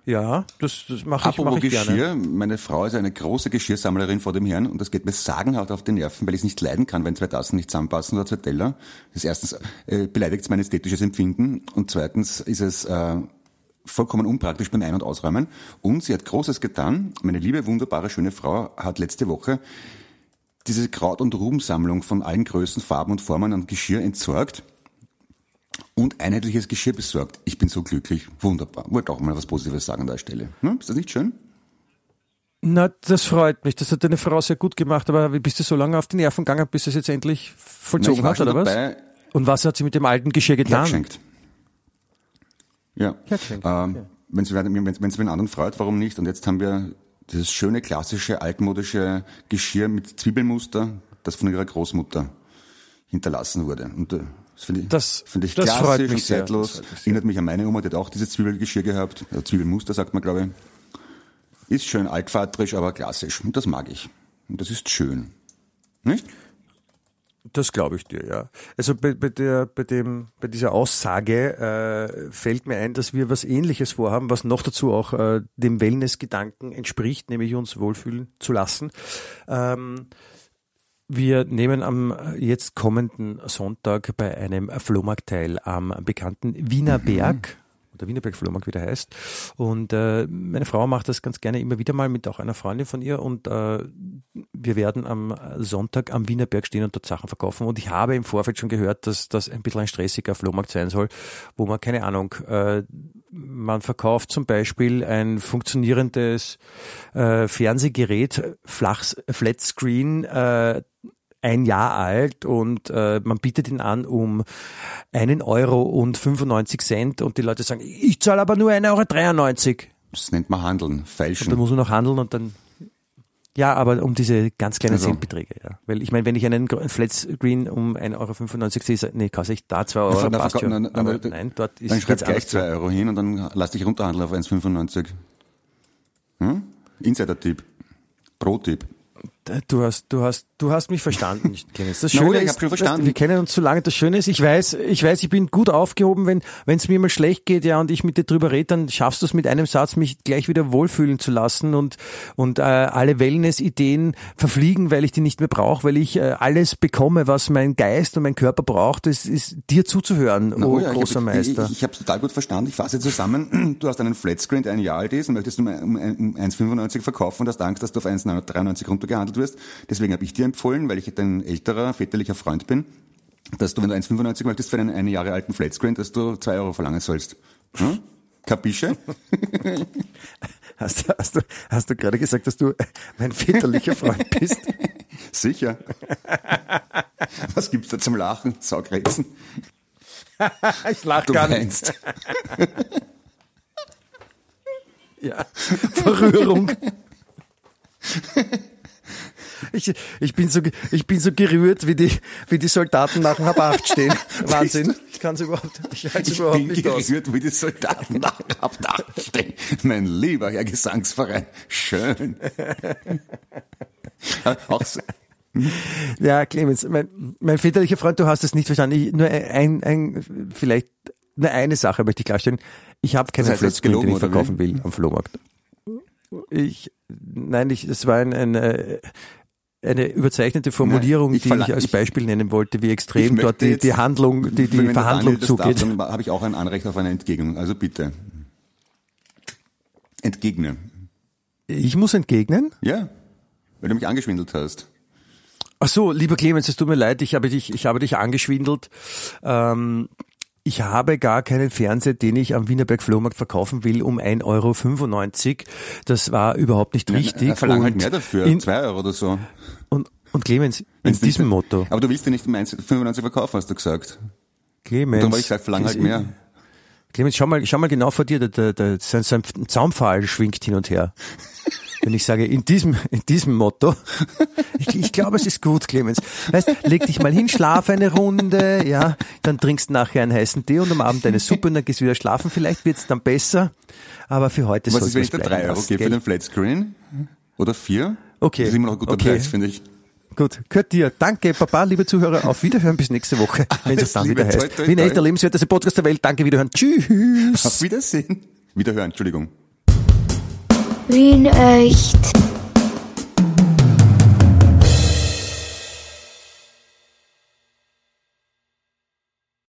[SPEAKER 3] Ja, das, das mache ich,
[SPEAKER 4] Apropos
[SPEAKER 3] mach ich
[SPEAKER 4] Geschirr,
[SPEAKER 3] gerne.
[SPEAKER 4] meine Frau ist eine große Geschirrsammlerin vor dem Herrn und das geht mir sagenhaft auf die Nerven, weil ich es nicht leiden kann, wenn zwei Tassen nicht zusammenpassen oder zwei Teller. Das ist erstens äh, beleidigt es mein ästhetisches Empfinden und zweitens ist es äh, vollkommen unpraktisch beim Ein- und Ausräumen. Und sie hat Großes getan. Meine liebe, wunderbare, schöne Frau hat letzte Woche diese Kraut- und Rubensammlung von allen Größen, Farben und Formen an Geschirr entsorgt und einheitliches Geschirr besorgt. Ich bin so glücklich. Wunderbar. Wollte auch mal was Positives sagen an der Stelle. Hm? Ist das nicht schön?
[SPEAKER 3] Na, das freut mich. Das hat deine Frau sehr gut gemacht, aber wie bist du so lange auf die Nerven gegangen, bis es jetzt endlich
[SPEAKER 4] Na,
[SPEAKER 3] vollzogen
[SPEAKER 4] war
[SPEAKER 3] hat, oder was? Und was hat sie mit dem alten Geschirr getan?
[SPEAKER 4] hergeschenkt. Ja.
[SPEAKER 3] Hergeschenkt,
[SPEAKER 4] Ähm, Wenn es wen anderen freut, warum nicht? Und jetzt haben wir dieses schöne, klassische, altmodische Geschirr mit Zwiebelmuster, das von ihrer Großmutter hinterlassen wurde. Und äh, das finde ich,
[SPEAKER 3] Das-
[SPEAKER 4] finde ich
[SPEAKER 3] das
[SPEAKER 4] klassisch
[SPEAKER 3] mich
[SPEAKER 4] zeitlos.
[SPEAKER 3] Mich.
[SPEAKER 4] Erinnert mich an meine Oma, die hat auch dieses Zwiebelgeschirr gehabt. Äh, Zwiebelmuster sagt man, glaube ich. Ist schön altvaterisch, aber klassisch. Und das mag ich. Und das ist schön. Nicht?
[SPEAKER 3] Das glaube ich dir, ja. Also bei, bei, der, bei, dem, bei dieser Aussage äh, fällt mir ein, dass wir was Ähnliches vorhaben, was noch dazu auch äh, dem Wellness-Gedanken entspricht, nämlich uns wohlfühlen zu lassen. Ähm, wir nehmen am jetzt kommenden Sonntag bei einem Flohmarkt teil am bekannten Wiener Berg. Oder Wienerberg Flohmarkt wieder heißt. Und äh, meine Frau macht das ganz gerne immer wieder mal mit auch einer Freundin von ihr und äh, wir werden am Sonntag am Wienerberg stehen und dort Sachen verkaufen. Und ich habe im Vorfeld schon gehört, dass das ein bisschen ein stressiger Flohmarkt sein soll, wo man, keine Ahnung, äh, man verkauft zum Beispiel ein funktionierendes äh, Fernsehgerät, Flach, Flatscreen, äh, ein Jahr alt und äh, man bietet ihn an um einen Euro und 95 Cent und die Leute sagen, ich zahle aber nur 1,93 Euro.
[SPEAKER 4] Das nennt man Handeln, Fälschen.
[SPEAKER 3] Und dann muss man noch handeln und dann ja, aber um diese ganz kleinen
[SPEAKER 4] Also.
[SPEAKER 3] Centbeträge, ja. Weil ich meine, wenn ich einen Flatscreen um 1,95 Euro sehe, nee, kaufe ich da 2 Euro,
[SPEAKER 4] dann
[SPEAKER 3] passt schon. aber
[SPEAKER 4] dann-
[SPEAKER 3] nein, dort ist
[SPEAKER 4] Dann schreibst gleich
[SPEAKER 3] anders zu.
[SPEAKER 4] 2 Euro hin und dann lass dich runterhandeln auf 1,95. Hm? Insider-Tipp. Pro-Tipp.
[SPEAKER 3] Du hast, du hast, du hast mich verstanden, Clemens. Das Schöne ist,
[SPEAKER 4] hab schon verstanden.
[SPEAKER 3] wir kennen uns so lange. Das Schöne ist, ich weiß, ich weiß, ich bin gut aufgehoben, wenn, wenn es mir mal schlecht geht, ja, und ich mit dir drüber rede, dann schaffst du es mit einem Satz, mich gleich wieder wohlfühlen zu lassen und und äh, alle Wellness-Ideen verfliegen, weil ich die nicht mehr brauche, weil ich äh, alles bekomme, was mein Geist und mein Körper braucht. Das ist dir zuzuhören, oh,
[SPEAKER 4] ja,
[SPEAKER 3] großer
[SPEAKER 4] ich,
[SPEAKER 3] Meister.
[SPEAKER 4] Ich, ich, ich habe es total gut verstanden. Ich fasse zusammen. Du hast einen Flatscreen, der ein Jahr alt ist und möchtest um, um, um 1,95 verkaufen und hast Angst, dass du auf 1,93 runtergehandelt wirst. Deswegen habe ich dir empfohlen, weil ich dein älterer, väterlicher Freund bin, dass du, wenn du 1,95 möchtest für einen einen Jahre alten Flatscreen, dass du 2 Euro verlangen sollst. Hm? Kapische?
[SPEAKER 3] Hast, du- hast, du, hast du gerade gesagt, dass du mein väterlicher Freund bist?
[SPEAKER 4] Sicher. Was gibt's da zum Lachen? Saugrätzen.
[SPEAKER 3] ich lach
[SPEAKER 4] Du weinst.
[SPEAKER 3] Ja, Verrührung. Ich, ich, bin so, ich bin so gerührt, wie die, wie die Soldaten nach dem Habacht stehen. Wahnsinn. Ich kann es überhaupt, ich halte es
[SPEAKER 4] Ich
[SPEAKER 3] überhaupt
[SPEAKER 4] bin
[SPEAKER 3] nicht aus.
[SPEAKER 4] gerührt, wie die Soldaten nach dem Abdach stehen. Mein lieber Herr Gesangsverein. Schön. Ja, Auch so,
[SPEAKER 3] Ja, Clemens, mein, mein väterlicher Freund, du hast es nicht verstanden. Ich, nur ein, ein, vielleicht, nur eine Sache möchte ich klarstellen. Ich habe keinen
[SPEAKER 4] Das heißt,
[SPEAKER 3] den
[SPEAKER 4] gelogen,
[SPEAKER 3] ich verkaufen will am Flohmarkt. Ich, nein, ich, das war ein, ein, äh, eine überzeichnete Formulierung,
[SPEAKER 4] Nein, ich
[SPEAKER 3] die ich als
[SPEAKER 4] ich-
[SPEAKER 3] Beispiel nennen wollte, wie
[SPEAKER 4] Ich
[SPEAKER 3] extrem dort die,
[SPEAKER 4] jetzt-
[SPEAKER 3] die Handlung, die, die Verhandlung zugeht.
[SPEAKER 4] Darf, dann habe ich auch ein Anrecht auf eine Entgegnung. Also bitte. Entgegne.
[SPEAKER 3] Ich muss entgegnen?
[SPEAKER 4] Ja. Weil du mich angeschwindelt hast.
[SPEAKER 3] Ach so, lieber Clemens, es tut mir leid, ich habe dich, ich habe dich angeschwindelt. Ähm, ich habe gar keinen Fernseher, den ich am Wienerberg Flohmarkt verkaufen will, um 1,95 Euro. Das war überhaupt nicht richtig.
[SPEAKER 4] Äh, Verlang halt
[SPEAKER 3] Und
[SPEAKER 4] mehr dafür.
[SPEAKER 3] In,
[SPEAKER 4] zwei Euro oder so.
[SPEAKER 3] und, und Clemens, in
[SPEAKER 4] nicht-
[SPEAKER 3] diesem Motto,
[SPEAKER 4] Aber du willst ja nicht um 1,95 verkaufen, hast du gesagt.
[SPEAKER 3] Clemens.
[SPEAKER 4] Dann habe ich gesagt, verlang halt mehr.
[SPEAKER 3] Clemens, schau mal, schau mal genau vor dir, der, der, der, sein, sein Zaunpfahl schwingt hin und her. Wenn ich sage, in diesem, in diesem Motto, ich, ich glaube, es ist gut, Clemens. Weißt, leg dich mal hin, schlaf eine Runde, ja, dann trinkst du nachher einen heißen Tee und am Abend eine Suppe und dann gehst du wieder schlafen. Vielleicht wird's dann besser, aber für heute
[SPEAKER 4] Was
[SPEAKER 3] soll's
[SPEAKER 4] ist, wenn ich da drei Euro gebe für den Flatscreen? Oder vier?
[SPEAKER 3] Okay.
[SPEAKER 4] Das ist immer noch ein guter
[SPEAKER 3] Okay.
[SPEAKER 4] Preis, finde ich.
[SPEAKER 3] Gut, gehört dir. Danke, Papa, liebe Zuhörer. Auf Wiederhören bis nächste Woche, wenn es dann wieder heißt.
[SPEAKER 4] toi, toi,
[SPEAKER 3] Wie ein
[SPEAKER 4] toi.
[SPEAKER 3] echter lebenswerteste Podcast der Welt. Danke, Wiederhören. Tschüss.
[SPEAKER 4] Auf Wiedersehen. Wiederhören, Entschuldigung.
[SPEAKER 1] Wien echt.